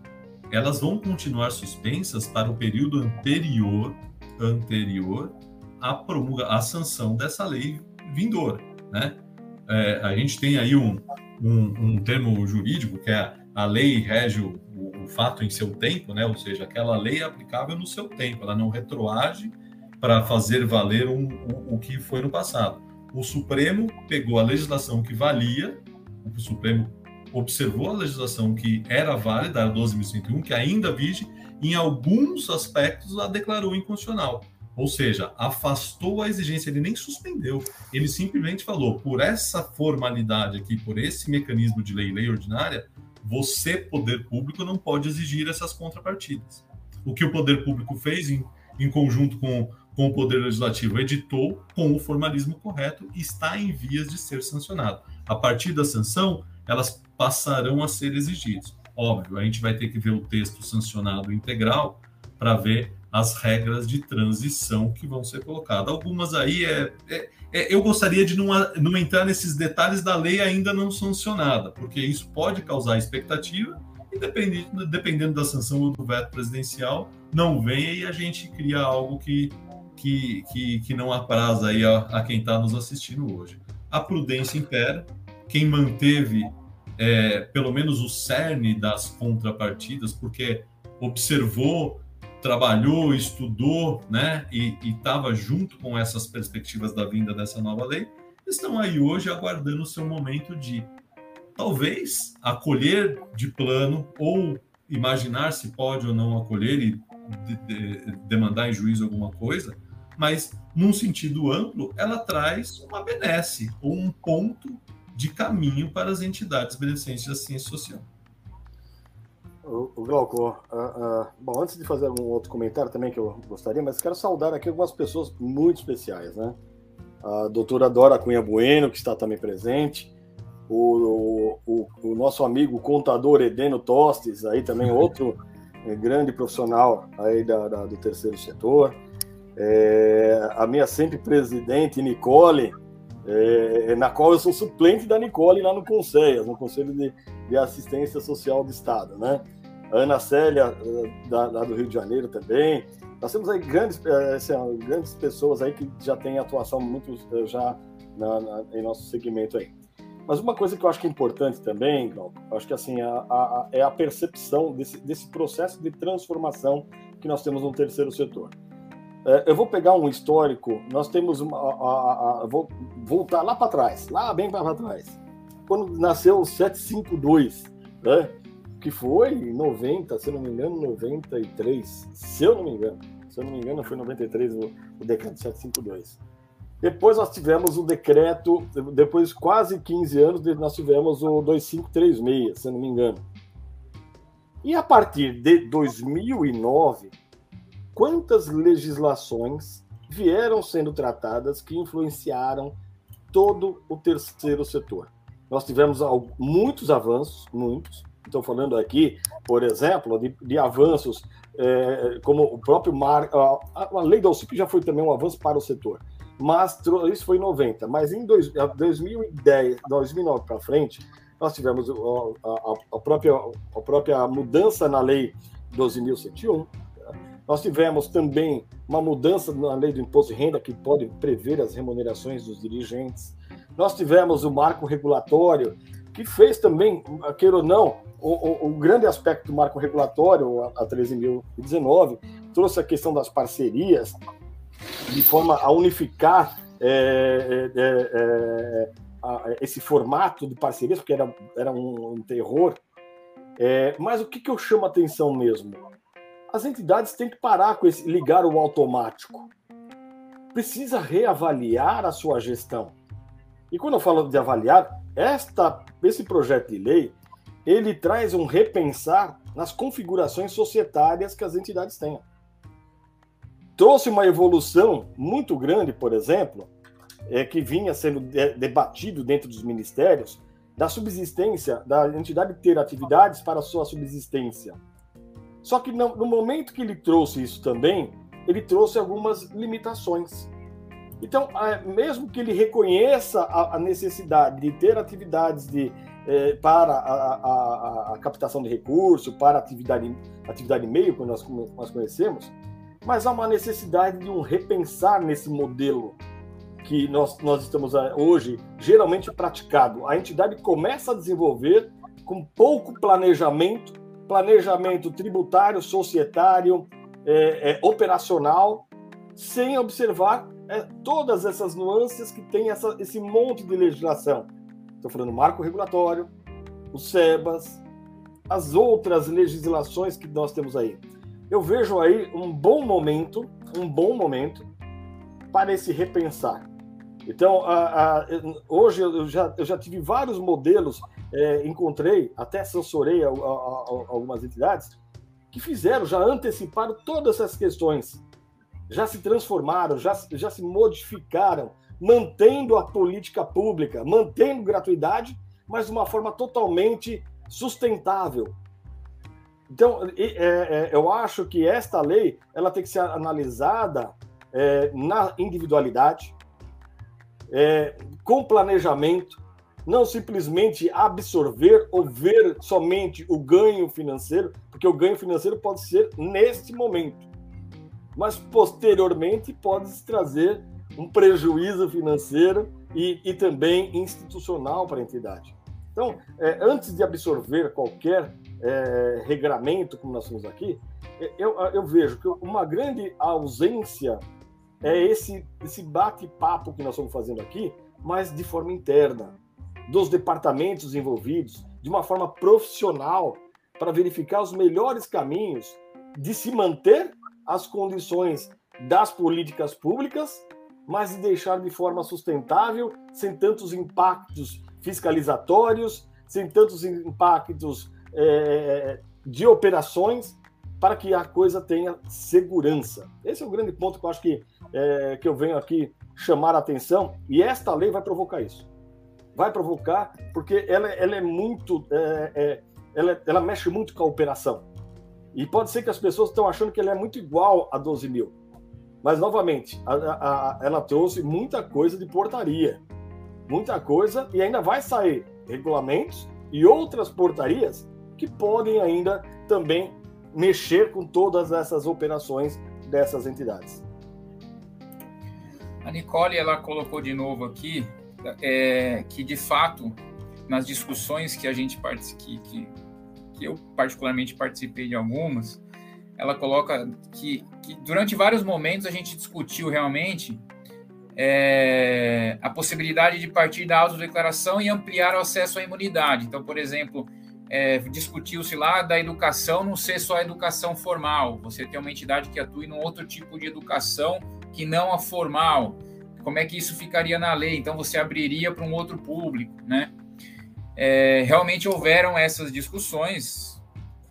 Elas vão continuar suspensas para o período anterior, anterior a promulga, a sanção dessa lei vindoura, né? É, a gente tem aí um, um, um, termo jurídico que é a lei rege o, o, fato em seu tempo, né? Ou seja, aquela lei é aplicável no seu tempo, ela não retroage para fazer valer um, o que foi no passado. O Supremo pegou a legislação que valia, o Supremo observou a legislação que era válida, a 12.101, que ainda vige, em alguns aspectos a declarou inconstitucional. Ou seja, afastou a exigência, ele nem suspendeu, ele simplesmente falou: por essa formalidade aqui, por esse mecanismo de lei, lei ordinária, você, poder público, não pode exigir essas contrapartidas. O que o poder público fez, em, em conjunto com, com o poder legislativo, editou com o formalismo correto e está em vias de ser sancionado. A partir da sanção, elas passarão a ser exigidas. Óbvio, a gente vai ter que ver o texto sancionado integral para ver as regras de transição que vão ser colocadas. Algumas aí é, é, é, eu gostaria de não, não entrar nesses detalhes da lei ainda não sancionada, porque isso pode causar expectativa e dependendo, dependendo da sanção ou do veto presidencial, não venha e a gente cria algo que, que, que, que não apraza aí a, a quem está nos assistindo hoje. A prudência impera, quem manteve é, pelo menos o cerne das contrapartidas, porque observou trabalhou, estudou, né, e estava junto com essas perspectivas da vinda dessa nova lei, estão aí hoje aguardando o seu momento de talvez acolher de plano ou imaginar se pode ou não acolher e de, de, demandar em juízo alguma coisa, mas num sentido amplo, ela traz uma benesse ou um ponto de caminho para as entidades beneficentes da ciência social. O, Glauco, uh, uh, bom, antes de fazer algum outro comentário também que eu gostaria, mas quero saudar aqui algumas pessoas muito especiais, né? A doutora Dora Cunha Bueno, que está também presente, o, o, o nosso amigo contador Edeno Tostes, aí também outro [laughs] grande profissional aí da, da do terceiro setor, é, a minha sempre presidente Nicole, é, na qual eu sou suplente da Nicole lá no Conselho, no Conselho de, de Assistência Social do Estado, né? A Ana Célia, eh, da, lá do Rio de Janeiro também. Nós temos aí grandes, eh, assim, grandes pessoas aí que já têm atuação muito já na, na, em nosso segmento aí. Mas uma coisa que eu acho que é importante também, Glauco, acho que assim, a, a, é a percepção desse, desse processo de transformação que nós temos no terceiro setor. É, eu vou pegar um histórico, nós temos uma. A, a, vou voltar lá para trás, lá bem para trás. Quando nasceu o 752, né? que foi em 90, se eu não me engano, 93, se eu não me engano. Se eu não me engano, foi 93 o, o decreto 752. Depois nós tivemos o decreto, depois de quase 15 anos, nós tivemos o 2536, se eu não me engano. E a partir de 2009, quantas legislações vieram sendo tratadas que influenciaram todo o terceiro setor? Nós tivemos muitos avanços, muitos. Estou falando aqui, por exemplo, de, de avanços é, como o próprio mar, a, a lei da OCP já foi também um avanço para o setor, mas isso foi em 90. Mas em dois, 2010, 2009 para frente, nós tivemos a, a, a, própria, a própria mudança na lei 12.101. Nós tivemos também uma mudança na lei do imposto de renda que pode prever as remunerações dos dirigentes. Nós tivemos o marco regulatório que fez também, queira ou não, o, o, o, grande aspecto do marco regulatório, a, a 13.019, trouxe a questão das parcerias, de forma a unificar é, é, é, a, esse formato de parcerias, porque era, era um, um terror. É, mas o que, que eu chamo a atenção mesmo? As entidades têm que parar com esse ligar o automático. Precisa reavaliar a sua gestão. E quando eu falo de avaliar, esta, esse projeto de lei ele traz um repensar nas configurações societárias que as entidades têm. Trouxe uma evolução muito grande, por exemplo, é, que vinha sendo de, debatido dentro dos ministérios, da subsistência, da entidade ter atividades para sua subsistência. Só que no, no momento que ele trouxe isso também, ele trouxe algumas limitações. Então, mesmo que ele reconheça a, necessidade de ter atividades de, é, para a, a, a, captação de recursos, para atividade, atividade meio, que nós, nós conhecemos, mas há uma necessidade de um repensar nesse modelo que nós, nós estamos é, hoje geralmente praticado. A entidade começa a desenvolver com pouco planejamento, planejamento tributário, societário, é, é, operacional, sem observar é, todas essas nuances que tem essa, esse monte de legislação. Estou falando marco regulatório, o SEBAS, as outras legislações que nós temos aí. Eu vejo aí um bom momento, um bom momento para esse repensar. Então, a, a, hoje eu já, eu já tive vários modelos, é, encontrei, até censurei algumas entidades, que fizeram, já anteciparam todas essas questões já se transformaram, já, já se modificaram, mantendo a política pública, mantendo gratuidade, mas de uma forma totalmente sustentável. Então, é, é, eu acho que esta lei ela tem que ser analisada é, na individualidade, é, com planejamento, não simplesmente absorver ou ver somente o ganho financeiro, porque o ganho financeiro pode ser neste momento mas posteriormente pode trazer um prejuízo financeiro e, e também institucional para a entidade. Então, é, antes de absorver qualquer é, regramento, como nós temos aqui, é, eu, eu, vejo que uma grande ausência é esse, esse bate-papo que nós estamos fazendo aqui, mas de forma interna, dos departamentos envolvidos, de uma forma profissional, para verificar os melhores caminhos de se manter as condições das políticas públicas, mas de deixar de forma sustentável, sem tantos impactos fiscalizatórios, sem tantos impactos é, de operações, para que a coisa tenha segurança. Esse é o grande ponto que eu acho que, é, que eu venho aqui chamar a atenção, e esta lei vai provocar isso. Vai provocar, porque ela, ela é muito. É, é ela, ela mexe muito com a operação. E pode ser que as pessoas estão achando que ele é muito igual a 12 mil. Mas, novamente, a, a, ela trouxe muita coisa de portaria. Muita coisa, e ainda vai sair regulamentos e outras portarias que podem ainda também mexer com todas essas operações dessas entidades. A Nicole ela colocou de novo aqui é, que de fato nas discussões que a gente que, que que eu particularmente participei de algumas, ela coloca que, que durante vários momentos a gente discutiu realmente é, a possibilidade de partir da autodeclaração e ampliar o acesso à imunidade. Então, por exemplo, é, discutiu-se lá da educação não ser só a educação formal, você tem uma entidade que atue num outro tipo de educação que não a formal. Como é que isso ficaria na lei? Então, você abriria para um outro público, né? É, realmente houveram essas discussões,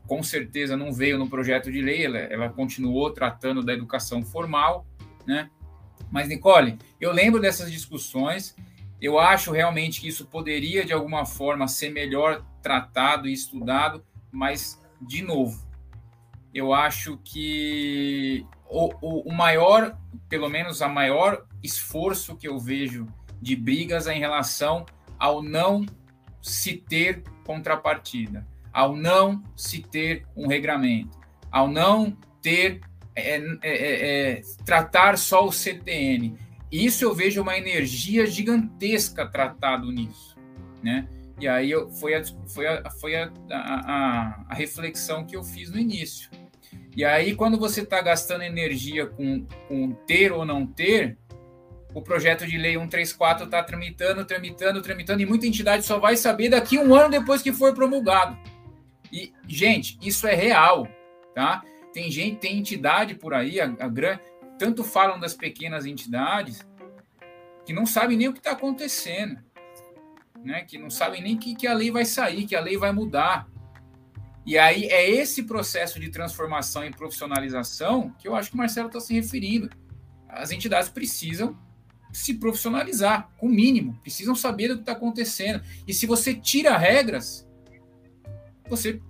com certeza não veio no projeto de lei, ela, ela continuou tratando da educação formal, né? Mas, Nicole, eu lembro dessas discussões, eu acho realmente que isso poderia, de alguma forma, ser melhor tratado e estudado, mas, de novo, eu acho que o, o, o maior, pelo menos a maior esforço que eu vejo de brigas é em relação ao não se ter contrapartida, ao não se ter um regramento, ao não ter é, é, é, é tratar só o CTN. Isso eu vejo uma energia gigantesca tratado nisso, né? E aí eu, foi, a, foi, a, foi a, a, a reflexão que eu fiz no início. E aí, quando você está gastando energia com, com ter ou não ter, o projeto de lei 134 está tramitando, tramitando, tramitando, e muita entidade só vai saber daqui um ano depois que for promulgado. E, gente, isso é real, tá? Tem gente, tem entidade por aí, a, a grande, tanto falam das pequenas entidades, que não sabem nem o que está acontecendo, né? Que não sabem nem que, que a lei vai sair, que a lei vai mudar. E aí é esse processo de transformação e profissionalização que eu acho que o Marcelo está se referindo. As entidades precisam se profissionalizar, com o mínimo, precisam saber do que está acontecendo. E se você tira regras, você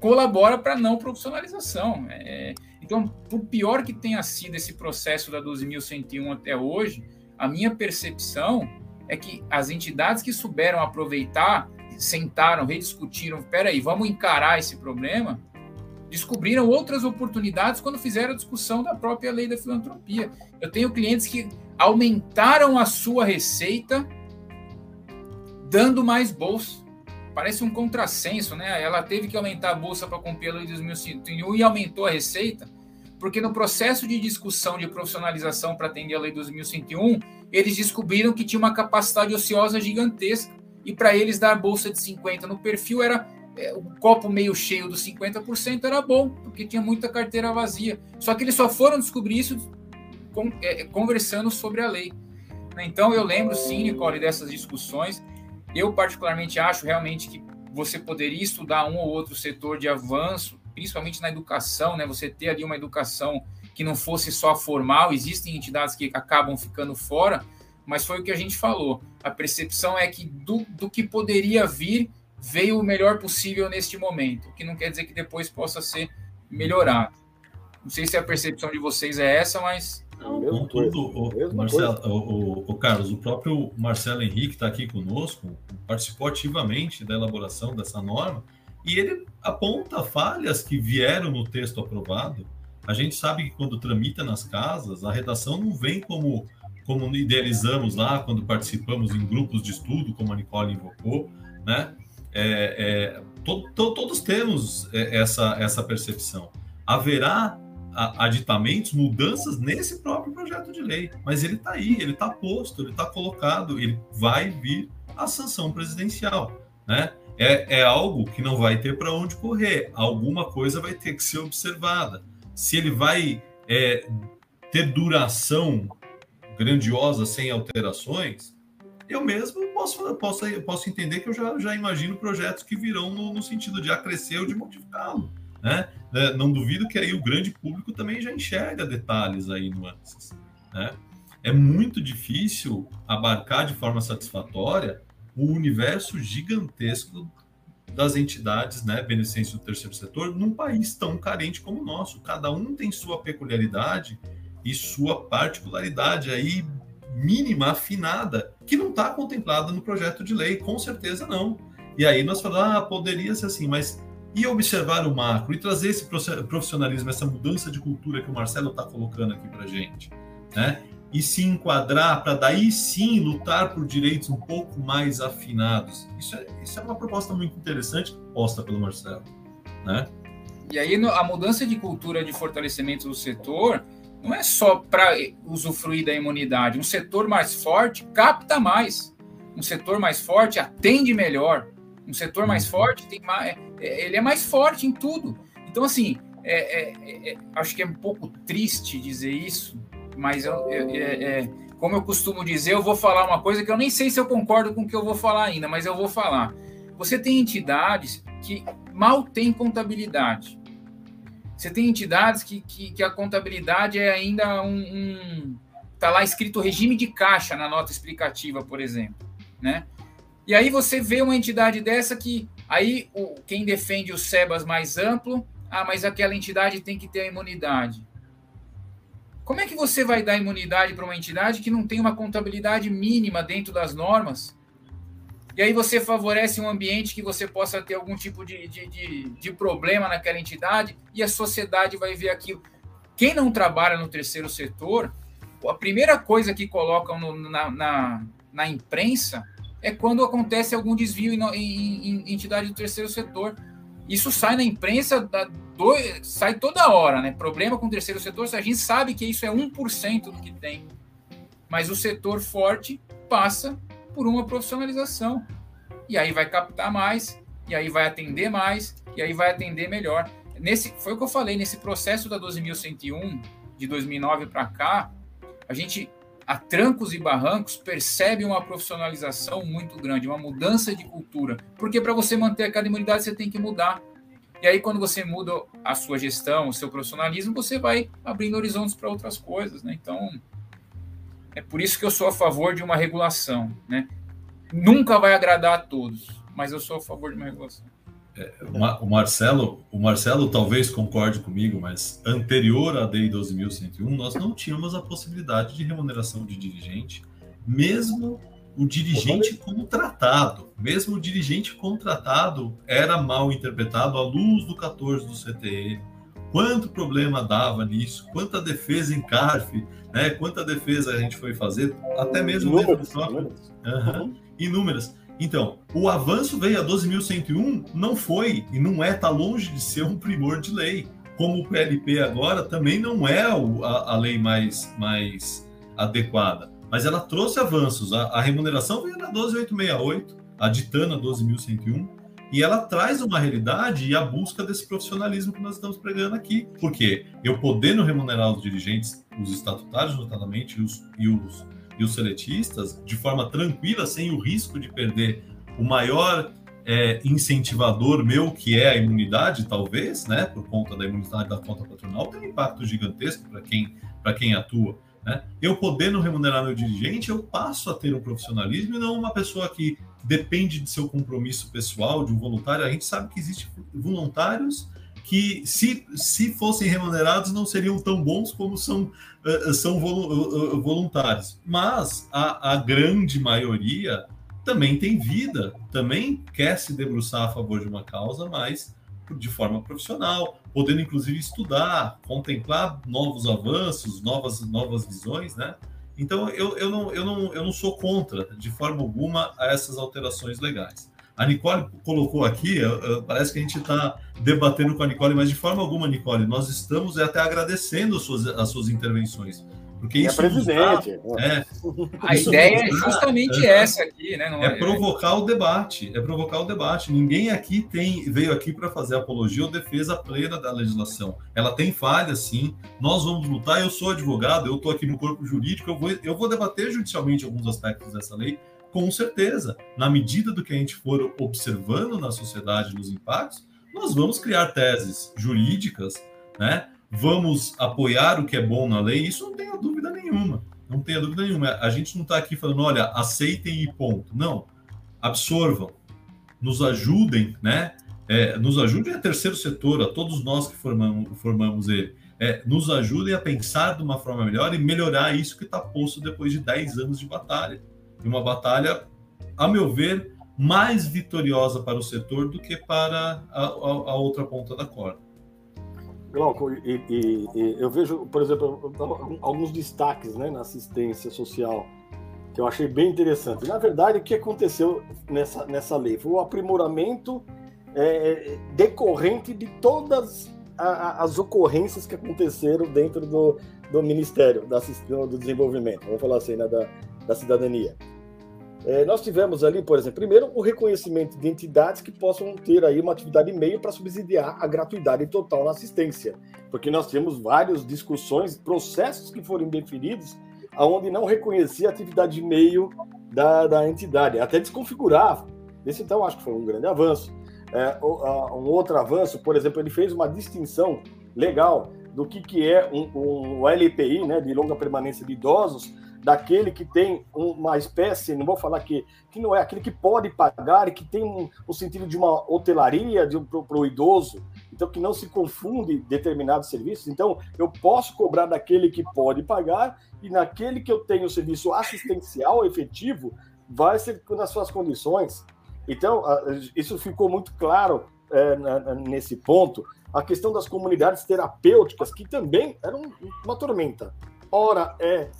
colabora para não profissionalização. É, então, por pior que tenha sido esse processo da 12.101 até hoje, a minha percepção é que as entidades que souberam aproveitar, sentaram, rediscutiram, peraí, vamos encarar esse problema, descobriram outras oportunidades quando fizeram a discussão da própria lei da filantropia. Eu tenho clientes que aumentaram a sua receita dando mais bolsa. Parece um contrassenso, né? Ela teve que aumentar a bolsa para cumprir a lei de 2001 e aumentou a receita, porque no processo de discussão de profissionalização para atender a lei 2101, eles descobriram que tinha uma capacidade ociosa gigantesca. E para eles dar bolsa de 50 no perfil era é, o copo meio cheio dos 50% era bom, porque tinha muita carteira vazia. Só que eles só foram descobrir isso conversando sobre a lei. Então eu lembro sim, Nicole, dessas discussões. Eu particularmente acho realmente que você poderia estudar um ou outro setor de avanço, principalmente na educação, né? Você ter ali uma educação que não fosse só formal, existem entidades que acabam ficando fora, mas foi o que a gente falou. A percepção é que do, do que poderia vir, veio o melhor possível neste momento, o que não quer dizer que depois possa ser melhorado. Não sei se a percepção de vocês é essa, mas Contudo, o, Marcelo, o, o, Carlos, o próprio Marcelo Henrique está aqui conosco, participou ativamente da elaboração dessa norma e ele aponta falhas que vieram no texto aprovado. A gente sabe que quando tramita nas casas, a redação não vem como, como idealizamos lá quando participamos em grupos de estudo, como a Nicole invocou, né? É, é, to, to, todos temos é, essa, essa percepção. Haverá aditamentos, mudanças nesse próprio projeto de lei. Mas ele está aí, ele está posto, ele está colocado, ele vai vir a sanção presidencial. Né? É, é algo que não vai ter para onde correr, alguma coisa vai ter que ser observada. Se ele vai é, ter duração grandiosa sem alterações, eu mesmo posso, posso, posso entender que eu já, já imagino projetos que virão no, no sentido de acrescer ou de modificá-lo. Né? É, não duvido que aí o grande público também já enxerga detalhes aí, nuances. Né? É muito difícil abarcar de forma satisfatória o universo gigantesco das entidades né, beneficentes do terceiro setor num país tão carente como o nosso. Cada um tem sua peculiaridade e sua particularidade aí mínima, afinada, que não está contemplada no projeto de lei, com certeza não. E aí nós falamos, ah, poderia ser assim, mas e observar o macro e trazer esse profissionalismo, essa mudança de cultura que o Marcelo está colocando aqui para gente, né? E se enquadrar para daí sim lutar por direitos um pouco mais afinados. Isso é, isso é uma proposta muito interessante posta pelo Marcelo, né? E aí a mudança de cultura de fortalecimento do setor não é só para usufruir da imunidade. Um setor mais forte capta mais. Um setor mais forte atende melhor. Um setor mais uhum. forte tem mais, é, ele é mais forte em tudo. Então, assim, é, é, é acho que é um pouco triste dizer isso, mas eu, é, como eu costumo dizer, eu vou falar uma coisa que eu nem sei se eu concordo com o que eu vou falar ainda, mas eu vou falar. Você tem entidades que mal têm contabilidade. Você tem entidades que, que, que a contabilidade é ainda um, um. Está lá escrito regime de caixa na nota explicativa, por exemplo. Né? E aí você vê uma entidade dessa que aí o, quem defende o SEBAS mais amplo, ah, mas aquela entidade tem que ter a imunidade. Como é que você vai dar imunidade para uma entidade que não tem uma contabilidade mínima dentro das normas? E aí você favorece um ambiente que você possa ter algum tipo de, de, de, de problema naquela entidade e a sociedade vai ver aquilo. Quem não trabalha no terceiro setor, a primeira coisa que colocam no, na, na, na imprensa é quando acontece algum desvio em, em, em entidade do terceiro setor. Isso sai na imprensa, da, do, sai toda hora, né? Problema com o terceiro setor, a gente sabe que isso é 1% do que tem. mas o setor forte passa por uma profissionalização. E aí vai captar mais, e aí vai atender mais, e aí vai atender melhor. Nesse, foi o que eu falei, nesse processo da 12.101, de 2009 para cá, a gente, a trancos e barrancos, percebe uma profissionalização muito grande, uma mudança de cultura. Porque para você manter aquela imunidade, você tem que mudar. E aí, quando você muda a sua gestão, o seu profissionalismo, você vai abrindo horizontes para outras coisas. Né? Então, é por isso que eu sou a favor de uma regulação. Né? Nunca vai agradar a todos, mas eu sou a favor de uma regulação. É, o Marcelo, o Marcelo talvez concorde comigo, mas anterior à DEI 12.101, nós não tínhamos a possibilidade de remuneração de dirigente, mesmo o dirigente contratado, mesmo o dirigente contratado era mal interpretado à luz do 14 do CTE. Quanto problema dava nisso? Quanta defesa em CARF, né? Quanta defesa a gente foi fazer, até mesmo inúmeras, próprio... inúmeras. Uhum. inúmeras. Então, o avanço veio a 12.101, não foi e não é, está longe de ser um primor de lei. Como o PLP agora também não é a, a lei mais, mais adequada, mas ela trouxe avanços. A, a remuneração veio na 12.868, a Ditana 12.101, e ela traz uma realidade e a busca desse profissionalismo que nós estamos pregando aqui. Porque eu podendo remunerar os dirigentes, os estatutários, notadamente, os, e os e os seletistas de forma tranquila, sem o risco de perder o maior é, incentivador meu, que é a imunidade, talvez, né, por conta da imunidade da conta patronal, tem um impacto gigantesco para quem, quem atua. Né? Eu podendo remunerar meu dirigente, eu passo a ter um profissionalismo e não uma pessoa que depende de seu compromisso pessoal, de um voluntário. A gente sabe que existem voluntários que, se, se fossem remunerados, não seriam tão bons como são, uh, são uh, voluntários. Mas a, a grande maioria também tem vida, também quer se debruçar a favor de uma causa, mas de forma profissional, podendo inclusive estudar, contemplar novos avanços, novas, novas visões, né? Então eu, eu, não, eu, não, eu não sou contra, de forma alguma, a essas alterações legais. A Nicole colocou aqui, parece que a gente está debatendo com a Nicole, mas de forma alguma, Nicole, nós estamos até agradecendo as suas, as suas intervenções. Porque isso é presidente. Dá, é, a ideia é justamente é, essa aqui, né? É, é, provocar o debate, é provocar o debate. Ninguém aqui tem veio aqui para fazer apologia ou defesa plena da legislação. Ela tem falhas, sim. Nós vamos lutar. Eu sou advogado, eu estou aqui no corpo jurídico, eu vou, eu vou debater judicialmente alguns aspectos dessa lei, com certeza, na medida do que a gente for observando na sociedade nos impactos, nós vamos criar teses jurídicas, né? Vamos apoiar o que é bom na lei, isso não tenha dúvida nenhuma. Não tenha dúvida nenhuma. A gente não está aqui falando, olha, aceitem e ponto. Não. Absorvam, nos ajudem, né? É, nos ajudem a terceiro setor, a todos nós que formamos, formamos ele. É, nos ajudem a pensar de uma forma melhor e melhorar isso que está posto depois de 10 anos de batalha e uma batalha, a meu ver, mais vitoriosa para o setor do que para a, a, a outra ponta da corda. Glauco, e, e, e, eu vejo, por exemplo, alguns destaques né, na assistência social que eu achei bem interessante. Na verdade, o que aconteceu nessa, nessa lei foi o aprimoramento é, decorrente de todas a, as ocorrências que aconteceram dentro do, do Ministério da, do Desenvolvimento, vamos falar assim, né, da, da cidadania. É, nós tivemos ali, por exemplo, primeiro o reconhecimento de entidades que possam ter aí uma atividade meio para subsidiar a gratuidade total na assistência, porque nós temos várias discussões, processos que foram definidos aonde não reconhecia a atividade meio da, da entidade, até desconfigurava. Esse então acho que foi um grande avanço. É, um outro avanço, por exemplo, ele fez uma distinção legal do que, que é um, um LPI, né, de longa permanência de idosos, daquele que tem uma espécie, não vou falar que, que não é aquele que pode pagar e que tem um, o sentido de uma hotelaria para o idoso, então que não se confunde determinados serviços. Então, eu posso cobrar daquele que pode pagar e naquele que eu tenho o serviço assistencial efetivo, vai ser nas suas condições. Então, isso ficou muito claro é, nesse ponto. A questão das comunidades terapêuticas, que também eram uma tormenta. Ora é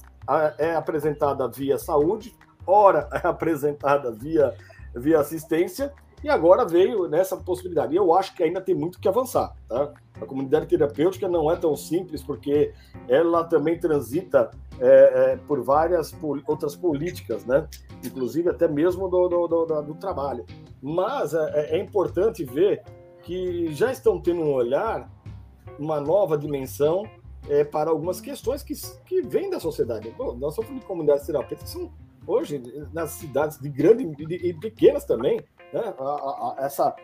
é apresentada via saúde, ora é apresentada via, via assistência, E agora veio nessa possibilidade. E eu acho que ainda tem muito que avançar. Tá? A comunidade terapêutica não é tão simples, porque ela também transita é, é, por várias outras políticas, né? inclusive até mesmo do, do, do, do trabalho. Mas é, é, importante ver que já estão tendo um olhar, uma nova dimensão é, para algumas questões que, que vêm da sociedade. Pô, nós somos de comunidades terapêuticas que são, hoje, nas cidades de grandes e pequenas também, né? A, a, a, essa,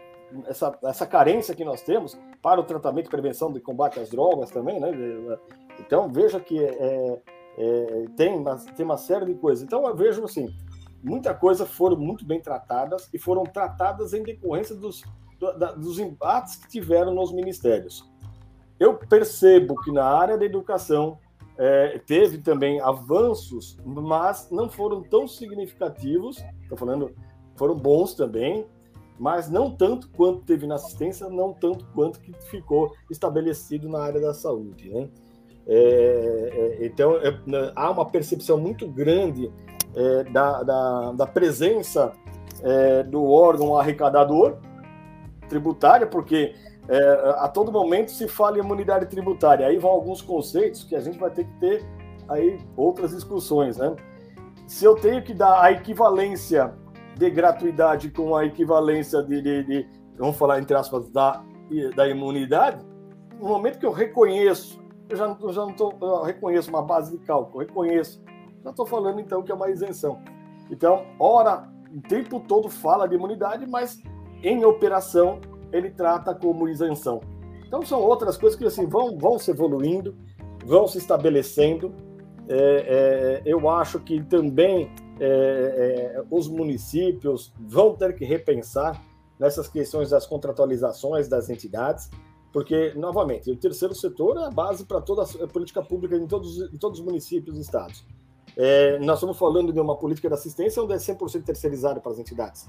essa, essa carência que nós temos para o tratamento e prevenção de combate às drogas também, né? Então, veja que é, é, tem, uma, tem uma série de coisas. Então, eu vejo assim, muita coisa foram muito bem tratadas e foram tratadas em decorrência dos, dos embates que tiveram nos ministérios. Eu percebo que na área da educação é, teve também avanços, mas não foram tão significativos. Estou falando, foram bons também, mas não tanto quanto teve na assistência, não tanto quanto que ficou estabelecido na área da saúde. Né? É, é, então, é, há uma percepção muito grande é, da, da, da, presença é, do órgão arrecadador tributária, porque é, a todo momento se fala em imunidade tributária. Aí vão alguns conceitos que a gente vai ter que ter aí outras discussões, né? Se eu tenho que dar a equivalência de gratuidade com a equivalência de, de, de vamos falar entre aspas, da, da imunidade, no momento que eu reconheço, eu já, eu já não tô, eu reconheço uma base de cálculo, reconheço, já estou falando então que é uma isenção. Então, ora, o tempo todo fala de imunidade, mas em operação ele trata como isenção. Então são outras coisas que assim vão, vão se evoluindo, vão se estabelecendo. É, é, eu acho que também é, é, os municípios vão ter que repensar nessas questões das contratualizações das entidades, porque, novamente, o terceiro setor é a base para toda a política pública em todos, em todos os municípios e estados. É, nós estamos falando de uma política de assistência onde é 100% terceirizado para as entidades.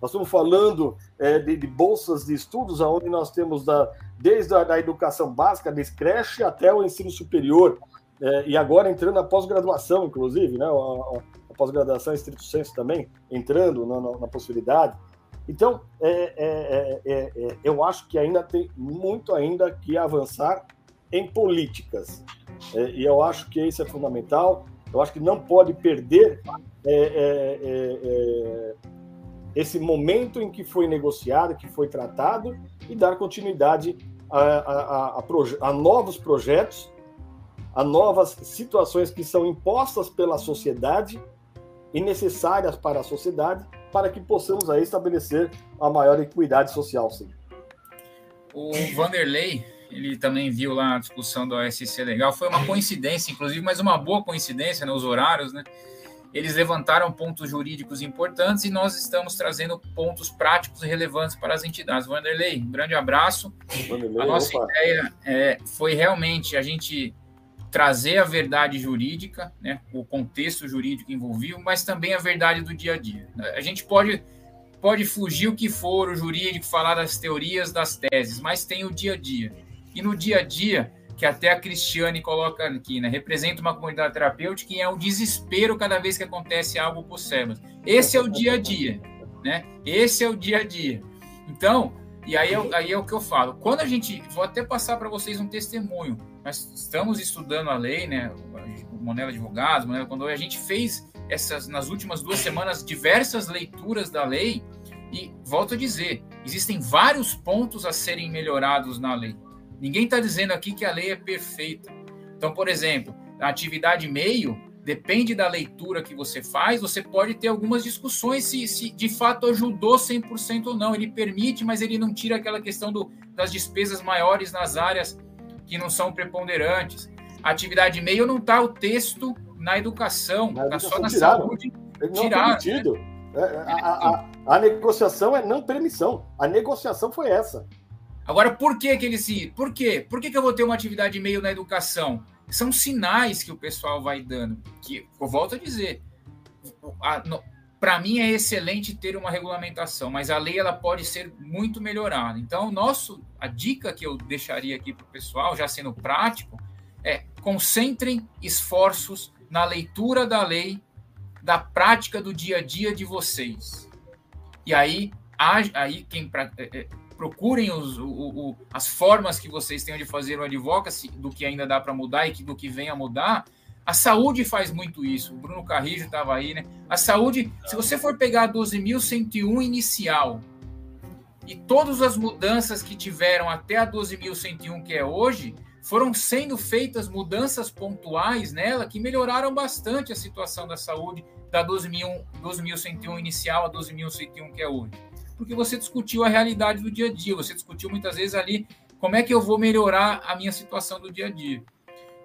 Nós estamos falando é, de, de, bolsas de estudos, onde nós temos da, desde a da educação básica, desde creche até o ensino superior, é, e agora entrando na pós-graduação, inclusive, né, a, a pós-graduação em estrito senso também, entrando na, na, na possibilidade. Então, é, é, é, é, eu acho que ainda tem muito ainda que avançar em políticas. e eu acho que isso é fundamental. Eu acho que não pode perder esse momento em que foi negociado, que foi tratado, e dar continuidade a, a, a, a novos projetos, a novas situações que são impostas pela sociedade e necessárias para a sociedade, para que possamos aí estabelecer a maior equidade social. Sim. O Vanderlei, ele também viu lá a discussão do OSC legal, foi uma coincidência, inclusive, mas uma boa coincidência, né, os horários, né? Eles levantaram pontos jurídicos importantes e nós estamos trazendo pontos práticos relevantes para as entidades. Vanderlei, um grande abraço. Vanderlei, a nossa opa. ideia é, foi realmente a gente trazer a verdade jurídica, né, o contexto jurídico envolvido, mas também a verdade do dia a dia. A gente pode pode fugir o que for o jurídico, falar das teorias, das teses, mas tem o dia a dia. E no dia a dia, que até a Cristiane coloca aqui, né? Representa uma comunidade terapêutica e é um desespero cada vez que acontece algo por SEBAS. Esse é o dia a dia, né? Esse é o dia a dia. Então, e aí, é, aí é o que eu falo. Quando a gente, vou até passar para vocês um testemunho. Nós estamos estudando a lei, né? O Monela Advogados, Monela quando a gente fez essas nas últimas duas semanas diversas leituras da lei e volto a dizer, existem vários pontos a serem melhorados na lei. Ninguém está dizendo aqui que a lei é perfeita. Então, por exemplo, a atividade meio depende da leitura que você faz, você pode ter algumas discussões se, se de fato ajudou 100% ou não. Ele permite, mas ele não tira aquela questão do, das despesas maiores nas áreas que não são preponderantes. A atividade meio não está o texto na educação, está só na tiraram. saúde. Não tiraram, permitido. Né? A, a, a, a negociação é não permissão. A negociação foi essa. Agora, por que, que ele se. Por quê? Por que, que eu vou ter uma atividade meio na educação? São sinais que o pessoal vai dando. Que, eu volto a dizer, para mim é excelente ter uma regulamentação, mas a lei ela pode ser muito melhorada. Então, nosso, a dica que eu deixaria aqui para o pessoal, já sendo prático, é concentrem esforços na leitura da lei, da prática do dia a dia de vocês. E aí aí quem é, é, procurem os, o, o, as formas que vocês tenham de fazer o advocacy, do que ainda dá para mudar e que, do que vem a mudar. A saúde faz muito isso. O Bruno Carrijo estava aí, né? A saúde, se você for pegar a 12.101 inicial e todas as mudanças que tiveram até a 12.101, que é hoje, foram sendo feitas mudanças pontuais nela que melhoraram bastante a situação da saúde da 12.101 inicial a 12.101 que é hoje porque você discutiu a realidade do dia a dia, você discutiu muitas vezes ali como é que eu vou melhorar a minha situação do dia a dia.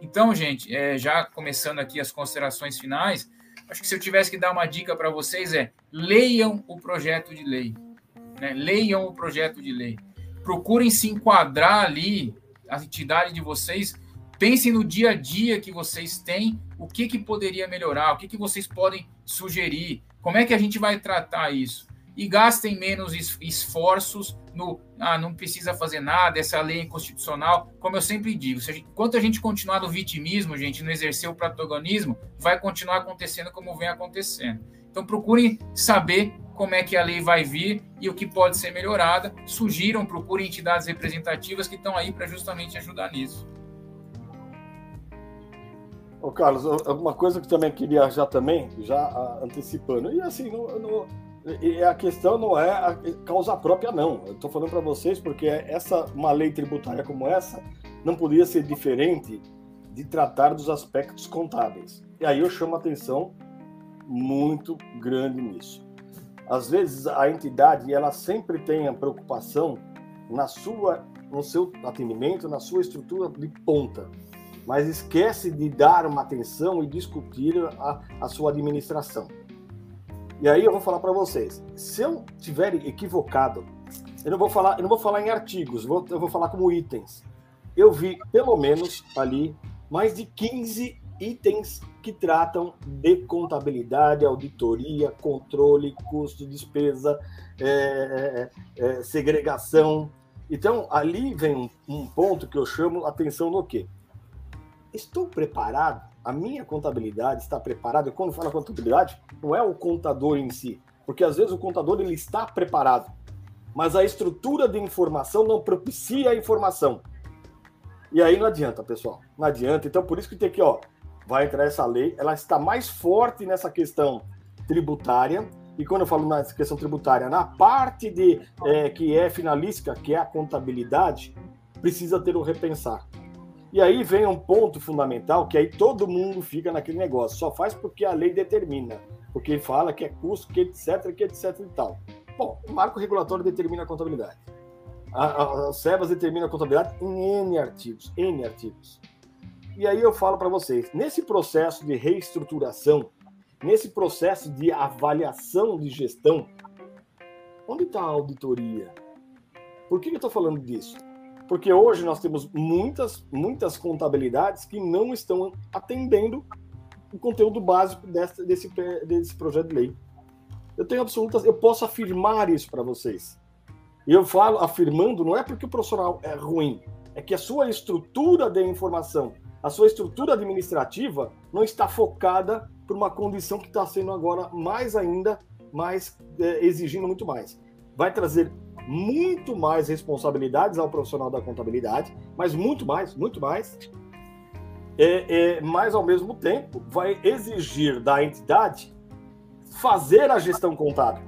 Então, gente, é, já começando aqui as considerações finais, acho que se eu tivesse que dar uma dica para vocês é leiam o projeto de lei. Né? Leiam o projeto de lei. Procurem se enquadrar ali, a entidade de vocês, pensem no dia a dia que vocês têm, o que, que poderia melhorar, o que, que vocês podem sugerir, como é que a gente vai tratar isso e gastem menos esforços no ah, não precisa fazer nada, essa lei é inconstitucional. Como eu sempre digo, se a gente, enquanto a gente continuar no vitimismo, gente, não exercer o protagonismo, vai continuar acontecendo como vem acontecendo. Então procurem saber como é que a lei vai vir e o que pode ser melhorada. Sugiram, procurem entidades representativas que estão aí para justamente ajudar nisso. Ô Carlos, uma coisa que também queria já também, já ah, antecipando, e assim, no e a questão não é a causa própria, não. Eu estou falando para vocês porque essa uma lei tributária como essa não podia ser diferente de tratar dos aspectos contábeis. E aí eu chamo a atenção muito grande nisso. Às vezes a entidade ela sempre tem a preocupação na sua no seu atendimento, na sua estrutura de ponta, mas esquece de dar uma atenção e discutir a, a sua administração. E aí eu vou falar para vocês, se eu tiver equivocado, eu não vou falar, eu não vou falar em artigos, vou, eu vou falar como itens. Eu vi pelo menos ali mais de 15 itens que tratam de contabilidade, auditoria, controle, custo, despesa, é, é, é, segregação. Então, ali vem um, um ponto que eu chamo atenção no quê? Estou preparado a minha contabilidade está preparada. Quando fala contabilidade, não é o contador em si, porque às vezes o contador ele está preparado, mas a estrutura de informação não propicia a informação. E aí não adianta, pessoal, não adianta. Então por isso que tem que, ó, vai entrar essa lei, ela está mais forte nessa questão tributária. E quando eu falo na questão tributária, na parte de é, que é finalística, que é a contabilidade, precisa ter o repensar. E aí vem um ponto fundamental que aí todo mundo fica naquele negócio, só faz porque a lei determina, porque fala que é custo, que etc, que etc e tal. Bom, o marco regulatório determina a contabilidade. A, a, a SEBAS determina a contabilidade em N artigos, N artigos. E aí eu falo para vocês, nesse processo de reestruturação, nesse processo de avaliação de gestão, onde está a auditoria? Por que eu estou falando disso? Porque hoje nós temos muitas, muitas contabilidades que não estão atendendo o conteúdo básico desse, desse, desse projeto de lei. Eu tenho absolutas, eu posso afirmar isso para vocês. E eu falo afirmando, não é porque o profissional é ruim, é que a sua estrutura de informação, a sua estrutura administrativa não está focada por uma condição que está sendo agora mais ainda, mais é, exigindo muito mais. Vai trazer muito mais responsabilidades ao profissional da contabilidade, mas muito mais, muito mais. É, é, mas ao mesmo tempo vai exigir da entidade fazer a gestão contábil.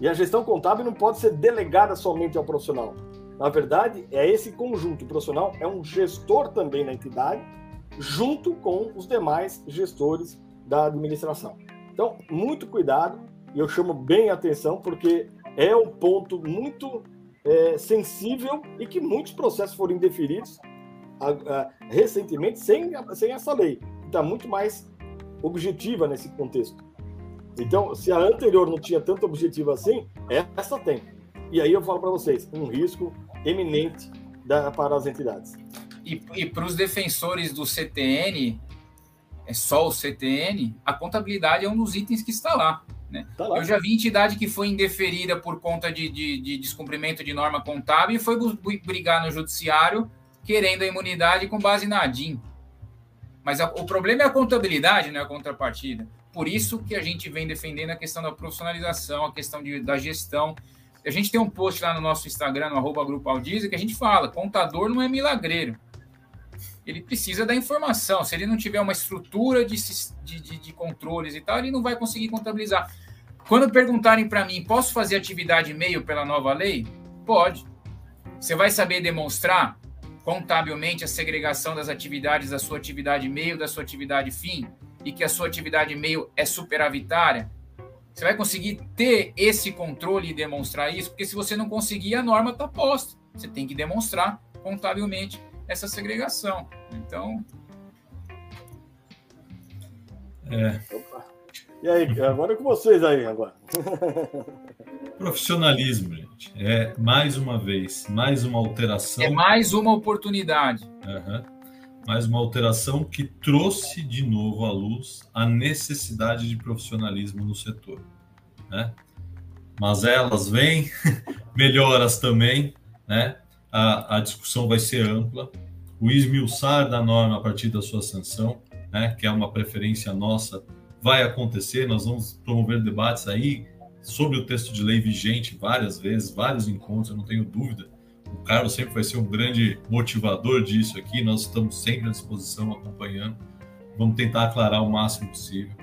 E a gestão contábil não pode ser delegada somente ao profissional. Na verdade, é esse conjunto. O profissional é um gestor também na entidade, junto com os demais gestores da administração. Então, muito cuidado, e eu chamo bem a atenção, porque é um ponto muito é, sensível e que muitos processos foram indeferidos a, a, recentemente sem, sem essa lei, está muito mais objetiva nesse contexto. Então, se a anterior não tinha tanto objetivo assim, essa tem. E aí eu falo para vocês, um risco eminente da, para as entidades. E, e para os defensores do CTN, é só o CTN, a contabilidade é um dos itens que está lá. Né? Tá eu já vi entidade que foi indeferida por conta de, de, de, descumprimento de norma contábil e foi brigar no judiciário querendo a imunidade com base na ADIM. Mas a, o problema é a contabilidade, não é a contrapartida. Por isso que a gente vem defendendo a questão da profissionalização, a questão de, da gestão. A gente tem um post lá no nosso Instagram, no arroba Grupo Aldiza, que a gente fala, contador não é milagreiro. Ele precisa da informação. Se ele não tiver uma estrutura de, de, de, de controles e tal, ele não vai conseguir contabilizar. Quando perguntarem para mim, posso fazer atividade meio pela nova lei? Pode. Você vai saber demonstrar contabilmente a segregação das atividades da sua atividade meio, da sua atividade fim, e que a sua atividade meio é superavitária? Você vai conseguir ter esse controle e demonstrar isso? Porque se você não conseguir, a norma está posta. Você tem que demonstrar contabilmente essa segregação. Então. É. E aí, agora é com vocês aí agora. [laughs] Profissionalismo, gente. É mais uma vez, mais uma alteração. É mais uma oportunidade. Uhum. Mais uma alteração que trouxe de novo à luz a necessidade de profissionalismo no setor. Né? Mas elas vêm, [laughs] melhoras também, né? A, a discussão vai ser ampla. O esmiuçar da norma a partir da sua sanção, né? Que é uma preferência nossa vai acontecer. Nós vamos promover debates aí sobre o texto de lei vigente várias vezes, vários encontros, eu não tenho dúvida. O Carlos sempre vai ser um grande motivador disso aqui. Nós estamos sempre à disposição, acompanhando. Vamos tentar aclarar o máximo possível.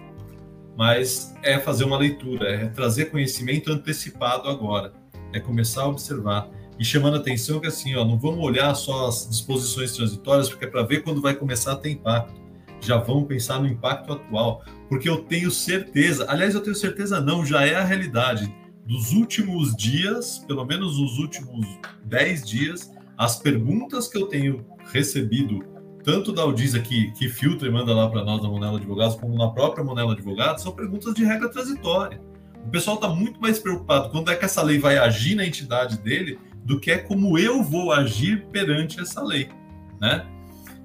Mas é fazer uma leitura, é trazer conhecimento antecipado agora, é começar a observar e chamando a atenção que assim, ó, não vamos olhar só as disposições transitórias, porque é para ver quando vai começar a ter impacto já vão pensar no impacto atual, porque eu tenho certeza, aliás, eu tenho certeza não, já é a realidade. Dos últimos dias, pelo menos os últimos 10 dias, as perguntas que eu tenho recebido, tanto da Audisa que, que filtra e manda lá para nós da Monela Advogados, como na própria Monela Advogados, são perguntas de regra transitória. O pessoal está muito mais preocupado quando é que essa lei vai agir na entidade dele do que é como eu vou agir perante essa lei, né?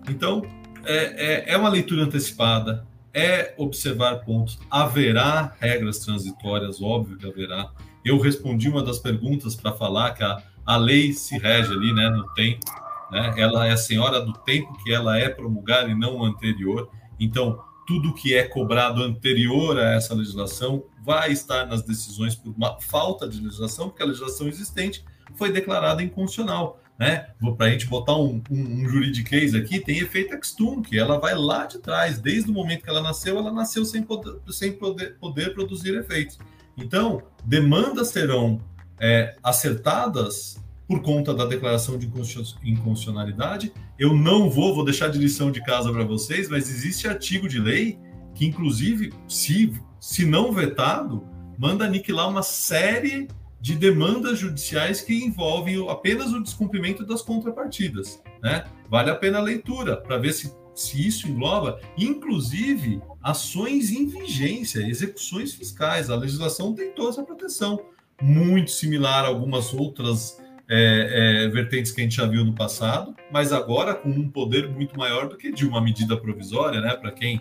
Então, é, é, é uma leitura antecipada, é observar pontos. Haverá regras transitórias, óbvio que haverá. Eu respondi uma das perguntas para falar que a, a lei se rege ali né, no tempo, né? ela é a senhora do tempo que ela é promulgada e não anterior. Então, tudo que é cobrado anterior a essa legislação vai estar nas decisões por uma falta de legislação, porque a legislação existente foi declarada inconstitucional né? Para a gente botar um, um, um juridiquês aqui, tem efeito extum, que ela vai lá de trás, desde o momento que ela nasceu, ela nasceu sem poder, sem poder, poder produzir efeitos. Então, demandas serão é, acertadas por conta da declaração de inconstitucionalidade. Eu não vou, vou deixar de lição de casa para vocês, mas existe artigo de lei que, inclusive, se, se não vetado, manda aniquilar uma série de demandas judiciais que envolvem apenas o descumprimento das contrapartidas. Né? Vale a pena a leitura para ver se, se isso engloba, inclusive, ações em vigência, execuções fiscais. A legislação tem toda essa proteção, muito similar a algumas outras é, é, vertentes que a gente já viu no passado, mas agora com um poder muito maior do que de uma medida provisória, né? Para quem,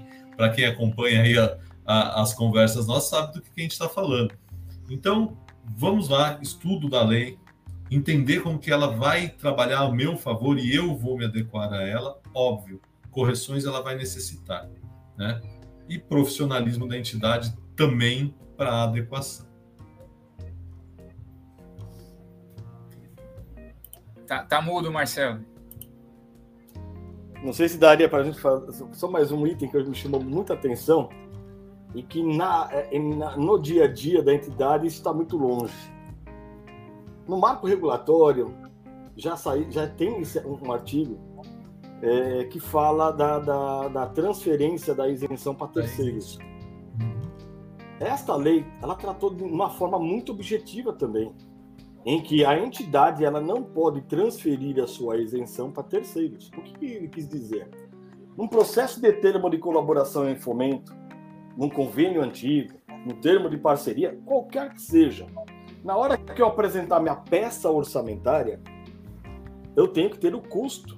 quem acompanha aí a, a, as conversas nós sabe do que a gente está falando. Então, vamos lá, estudo da lei, entender como que ela vai trabalhar ao meu favor e eu vou me adequar a ela, óbvio, correções ela vai necessitar, né? E profissionalismo da entidade também para adequação. Tá, tá mudo, Marcelo. Não sei se daria para a gente fazer só mais um item que me chamou muita atenção e que na, é, na, no dia a dia da entidade isso está muito longe. No marco regulatório já, saí, já tem um artigo é, que fala da, da, da, transferência da isenção para terceiros. Esta lei ela tratou de uma forma muito objetiva também, em que a entidade ela não pode transferir a sua isenção para terceiros. O que ele quis dizer? Num processo de termo de colaboração em fomento, num convênio antigo, no termo de parceria, qualquer que seja, na hora que eu apresentar minha peça orçamentária, eu tenho que ter o custo,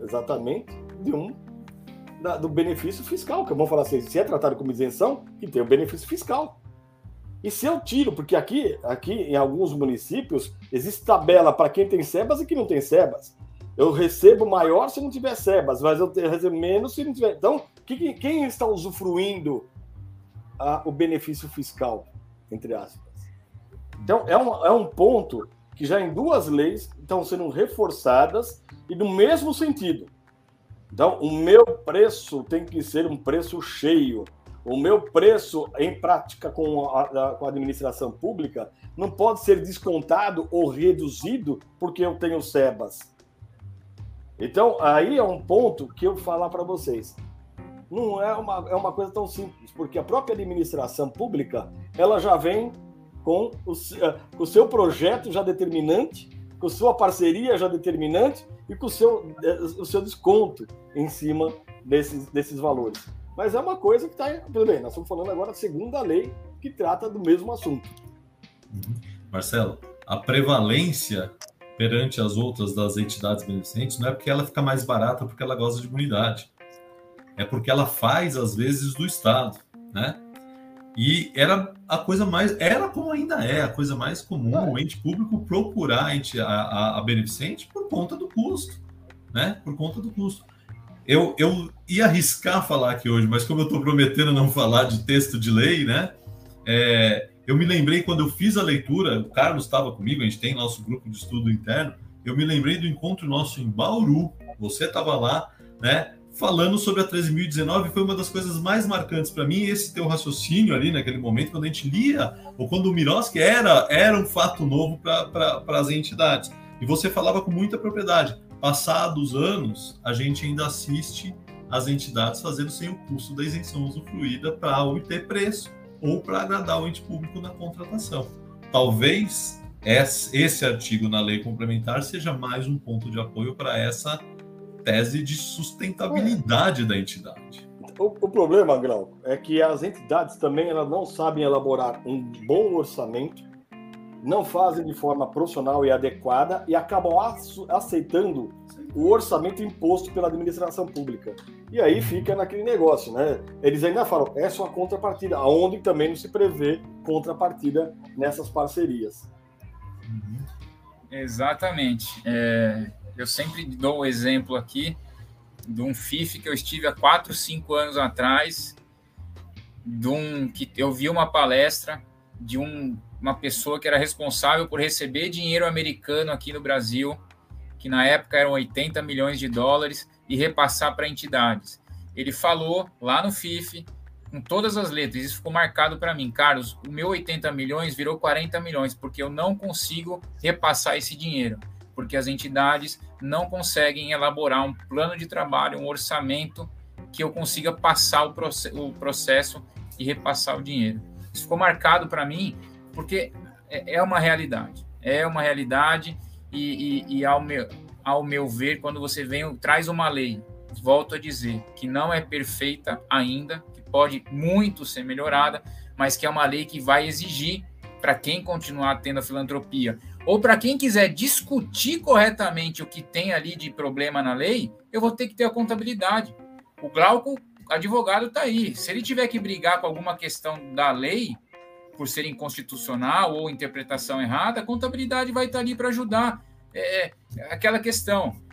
exatamente, de um da, do benefício fiscal, que vamos falar assim, se é tratado como isenção, que tem o benefício fiscal. E se eu tiro, porque aqui, aqui em alguns municípios existe tabela para quem tem sebas e quem não tem sebas. Eu recebo maior se não tiver sebas, mas eu recebo menos se não tiver. Então, que, quem está usufruindo a, o benefício fiscal, entre aspas. Então, é um, é um ponto que já em duas leis estão sendo reforçadas e no mesmo sentido. Então, o meu preço tem que ser um preço cheio. O meu preço, em prática com a, com a administração pública, não pode ser descontado ou reduzido porque eu tenho SEBAS. Então, aí é um ponto que eu falar para vocês. Não é uma, é uma coisa tão simples, porque a própria administração pública ela já vem com o, eh, com o seu projeto já determinante, com sua parceria já determinante e com o seu, eh, o seu desconto em cima desses, desses valores. Mas é uma coisa que está. Tudo bem, nós estamos falando agora da segunda lei que trata do mesmo assunto. Uhum. Marcelo, a prevalência perante as outras das entidades beneficentes não é porque ela fica mais barata porque ela gosta de imunidade. É porque ela faz, às vezes, do Estado, né? E era a coisa mais, era como ainda é, a coisa mais comum, o ente público procurar a, ente, a, a, a beneficente por conta do custo, né? Por conta do custo. Eu, eu ia arriscar falar aqui hoje, mas como eu estou prometendo não falar de texto de lei, né? É, eu me lembrei quando eu fiz a leitura, o Carlos estava comigo, a gente tem nosso grupo de estudo interno, eu me lembrei do encontro nosso em Bauru, você estava lá, né? Falando sobre a 13.019 foi uma das coisas mais marcantes para mim, esse teu raciocínio ali naquele momento, quando a gente lia, ou quando o Miroski era, era um fato novo para as entidades. E você falava com muita propriedade. Passados anos, a gente ainda assiste as entidades fazendo sem o custo da isenção usufruída para obter preço ou para agradar o ente público na contratação. Talvez esse artigo na lei complementar seja mais um ponto de apoio para essa tese de sustentabilidade é. da entidade. O, o, problema, Grau, é que as entidades também elas não sabem elaborar um bom orçamento, não fazem de forma profissional e adequada e acabam aceitando o orçamento imposto pela administração pública. E aí fica naquele negócio, né? Eles ainda falam, é só contrapartida, aonde também não se prevê contrapartida nessas parcerias. Uhum. Exatamente. É, eu sempre dou o exemplo aqui de um FIF que eu estive há 4, 5 anos atrás, de um que eu vi uma palestra de um, uma pessoa que era responsável por receber dinheiro americano aqui no Brasil, que na época eram 80 milhões de dólares, e repassar para entidades. Ele falou lá no FIF, com todas as letras, isso ficou marcado para mim. Carlos, o meu 80 milhões virou 40 milhões, porque eu não consigo repassar esse dinheiro porque as entidades não conseguem elaborar um plano de trabalho, um orçamento que eu consiga passar o, proce o processo e repassar o dinheiro. Isso ficou marcado para mim porque é, é uma realidade, é uma realidade e, e, e, ao, meu, ao meu ver, quando você vem traz uma lei, volto a dizer que não é perfeita ainda, que pode muito ser melhorada, mas que é uma lei que vai exigir para quem continuar tendo a filantropia ou para quem quiser discutir corretamente o que tem ali de problema na lei, eu vou ter que ter a contabilidade. O Glauco, advogado, está aí. Se ele tiver que brigar com alguma questão da lei, por ser inconstitucional ou interpretação errada, a contabilidade vai estar tá ali para ajudar. É, é aquela questão.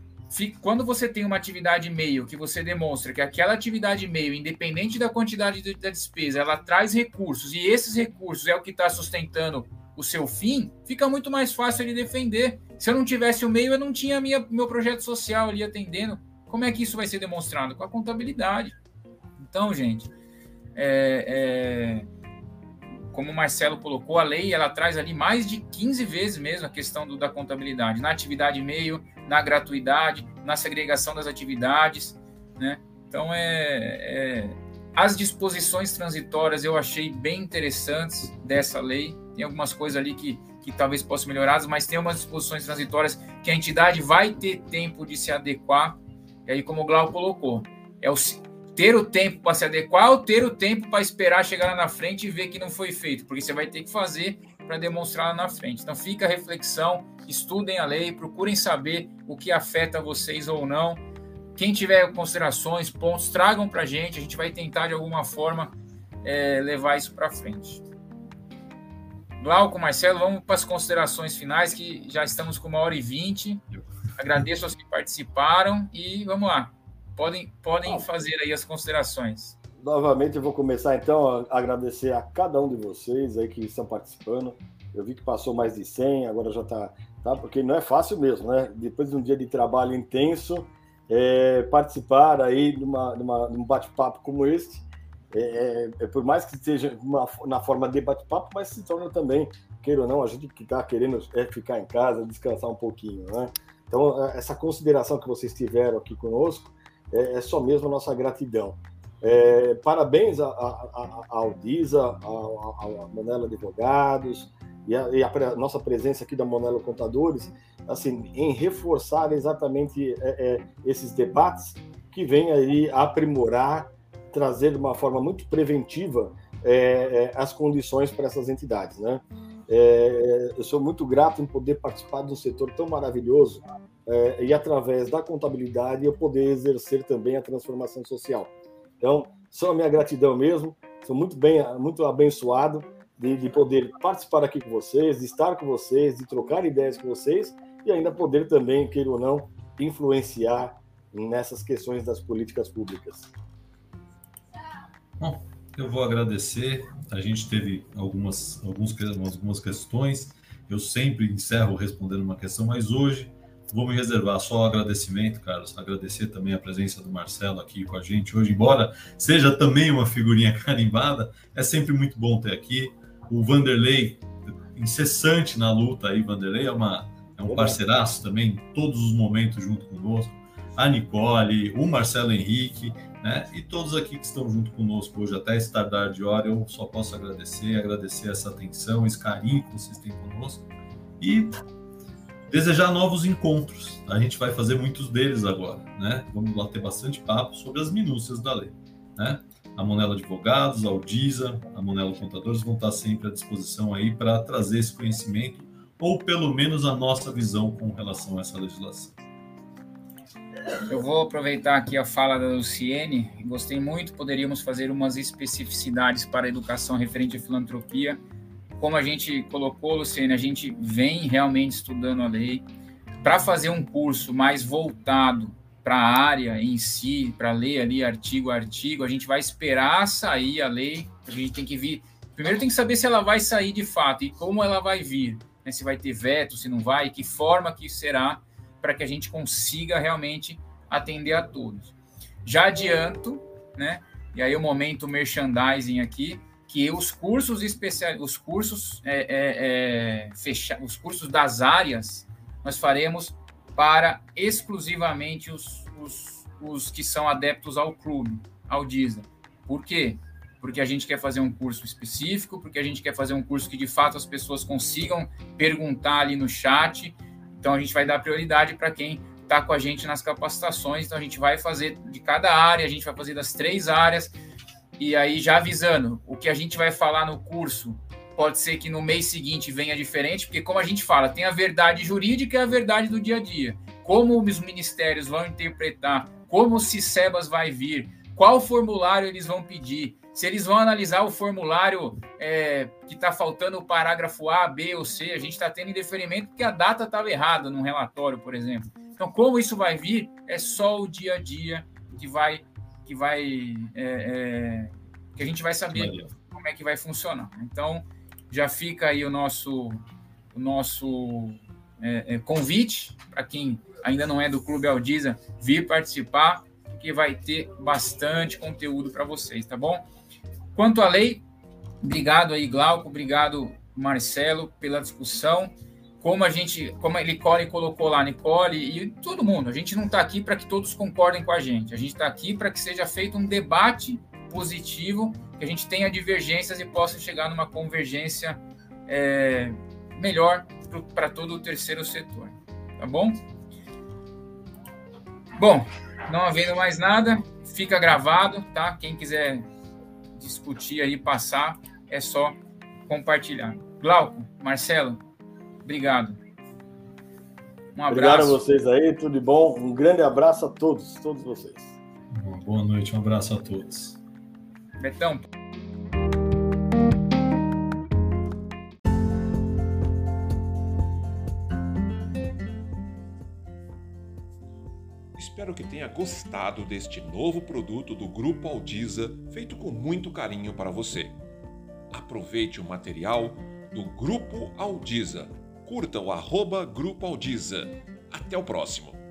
Quando você tem uma atividade meio que você demonstra que aquela atividade meio, independente da quantidade da despesa, ela traz recursos e esses recursos é o que está sustentando o seu fim, fica muito mais fácil ele defender. Se eu não tivesse o meio, eu não tinha minha, meu projeto social ali atendendo. Como é que isso vai ser demonstrado? Com a contabilidade. Então, gente, é, é, como o Marcelo colocou, a lei ela traz ali mais de 15 vezes mesmo a questão do, da contabilidade, na atividade meio, na gratuidade, na segregação das atividades, né? Então, é, é as disposições transitórias eu achei bem interessantes dessa lei. Tem algumas coisas ali que, que talvez possam melhorar, mas tem umas disposições transitórias que a entidade vai ter tempo de se adequar. E aí, como o Glau colocou, é o, ter o tempo para se adequar ou ter o tempo para esperar chegar lá na frente e ver que não foi feito, porque você vai ter que fazer para demonstrar lá na frente. Então, fica a reflexão, estudem a lei, procurem saber o que afeta vocês ou não quem tiver considerações, pontos, tragam para a gente. A gente vai tentar, de alguma forma, é, levar isso para frente. Glauco, Marcelo, vamos para as considerações finais, que já estamos com uma hora e vinte. Agradeço aos que participaram e vamos lá. Podem, podem fazer aí as considerações. novamente eu vou começar então a agradecer a cada um de vocês aí que estão participando. Eu vi que passou mais de 100, agora já está, tá? Porque não é fácil mesmo, né? Depois de um dia de trabalho intenso, é, participar aí numa, numa, num bate-papo como este, é, é, é, por mais que seja uma, na forma de bate-papo, mas se torna também, queira ou não, a gente que está querendo é ficar em casa, descansar um pouquinho, né? Então, essa consideração que vocês tiveram aqui conosco é, é só mesmo a nossa gratidão. É, parabéns à Aldisa, à Manela Advogados e a, e a, nossa presença aqui da Monelo Contadores, assim, em reforçar exatamente é, é, esses debates que vêm aí aprimorar, trazer de uma forma muito preventiva é, é, as condições para essas entidades, né? É, eu sou muito grato em poder participar de um setor tão maravilhoso e através da contabilidade eu poder exercer também a transformação social. Então, só a minha gratidão mesmo. Sou muito bem, muito abençoado de, de, poder participar aqui com vocês, de estar com vocês, de trocar ideias com vocês e ainda poder também, queira ou não, influenciar nessas questões das políticas públicas. Bom, eu vou agradecer. A gente teve algumas, alguns, algumas questões. Eu sempre encerro respondendo uma questão, mas hoje Vou me reservar só o agradecimento, Carlos. Agradecer também a presença do Marcelo aqui com a gente hoje, embora seja também uma figurinha [laughs] carimbada, é sempre muito bom ter aqui. O Vanderlei, incessante na luta aí, Vanderlei é, uma, é um parceiraço também, em todos os momentos junto conosco. A Nicole, o Marcelo Henrique, né? E todos aqui que estão junto conosco hoje, até esse tardar de hora, eu só posso agradecer, agradecer essa atenção, esse carinho que vocês têm conosco. E desejar novos encontros. A gente vai fazer muitos deles agora, né? Vamos lá ter bastante papo sobre as minúcias da lei, né? A Monelo Advogados, a Aldisa, a Monelo Contadores vão estar sempre à disposição aí para trazer esse conhecimento ou pelo menos a nossa visão com relação a essa legislação. Eu vou aproveitar aqui a fala da Luciene. Gostei muito. Poderíamos fazer umas especificidades para a educação referente à filantropia como a gente colocou, Luciene, a gente vem realmente estudando a lei para fazer um curso mais voltado para a área em si, para ler ali artigo a artigo. A gente vai esperar sair a lei. A gente tem que vir. Primeiro tem que saber se ela vai sair de fato e como ela vai vir. Né? Se vai ter veto, se não vai, que forma que será para que a gente consiga realmente atender a todos. Já adianto, né? E aí o momento merchandising aqui que os cursos especiais, os cursos é, é, é, fecha, os cursos das áreas, nós faremos para exclusivamente os, os, os que são adeptos ao clube, ao Disney. Por quê? Porque a gente quer fazer um curso específico, porque a gente quer fazer um curso que de fato as pessoas consigam perguntar ali no chat. Então a gente vai dar prioridade para quem está com a gente nas capacitações. Então a gente vai fazer de cada área, a gente vai fazer das três áreas e aí, já avisando, o que a gente vai falar no curso pode ser que no mês seguinte venha diferente, porque, como a gente fala, tem a verdade jurídica e a verdade do dia a dia. Como os ministérios vão interpretar, como o CICEBAS vai vir, qual formulário eles vão pedir, se eles vão analisar o formulário é, que está faltando o parágrafo A, B ou C, a gente está tendo indeferimento porque a data estava errada num relatório, por exemplo. Então, como isso vai vir, é só o dia a dia que vai que vai é, é, que a gente vai saber Valeu. como é que vai funcionar. Então já fica aí o nosso o nosso é, é convite para quem ainda não é do Clube Aldiza vir participar, que vai ter bastante conteúdo para vocês, tá bom? Quanto à lei, obrigado aí Glauco, obrigado Marcelo pela discussão como a gente, como a Nicole colocou lá, Nicole e todo mundo, a gente não está aqui para que todos concordem com a gente, a gente está aqui para que seja feito um debate positivo, que a gente tenha divergências e possa chegar numa convergência é, melhor para todo o terceiro setor, tá bom? Bom, não havendo mais nada, fica gravado, tá? Quem quiser discutir aí, passar, é só compartilhar. Glauco, Marcelo, Obrigado. Um abraço. Obrigado a vocês aí, tudo de bom. Um grande abraço a todos, todos vocês. Uma boa noite, um abraço a todos. Betão. Espero que tenha gostado deste novo produto do Grupo Aldiza, feito com muito carinho para você. Aproveite o material do Grupo Aldiza. Curta o arroba Grupo Aldiza. Até o próximo!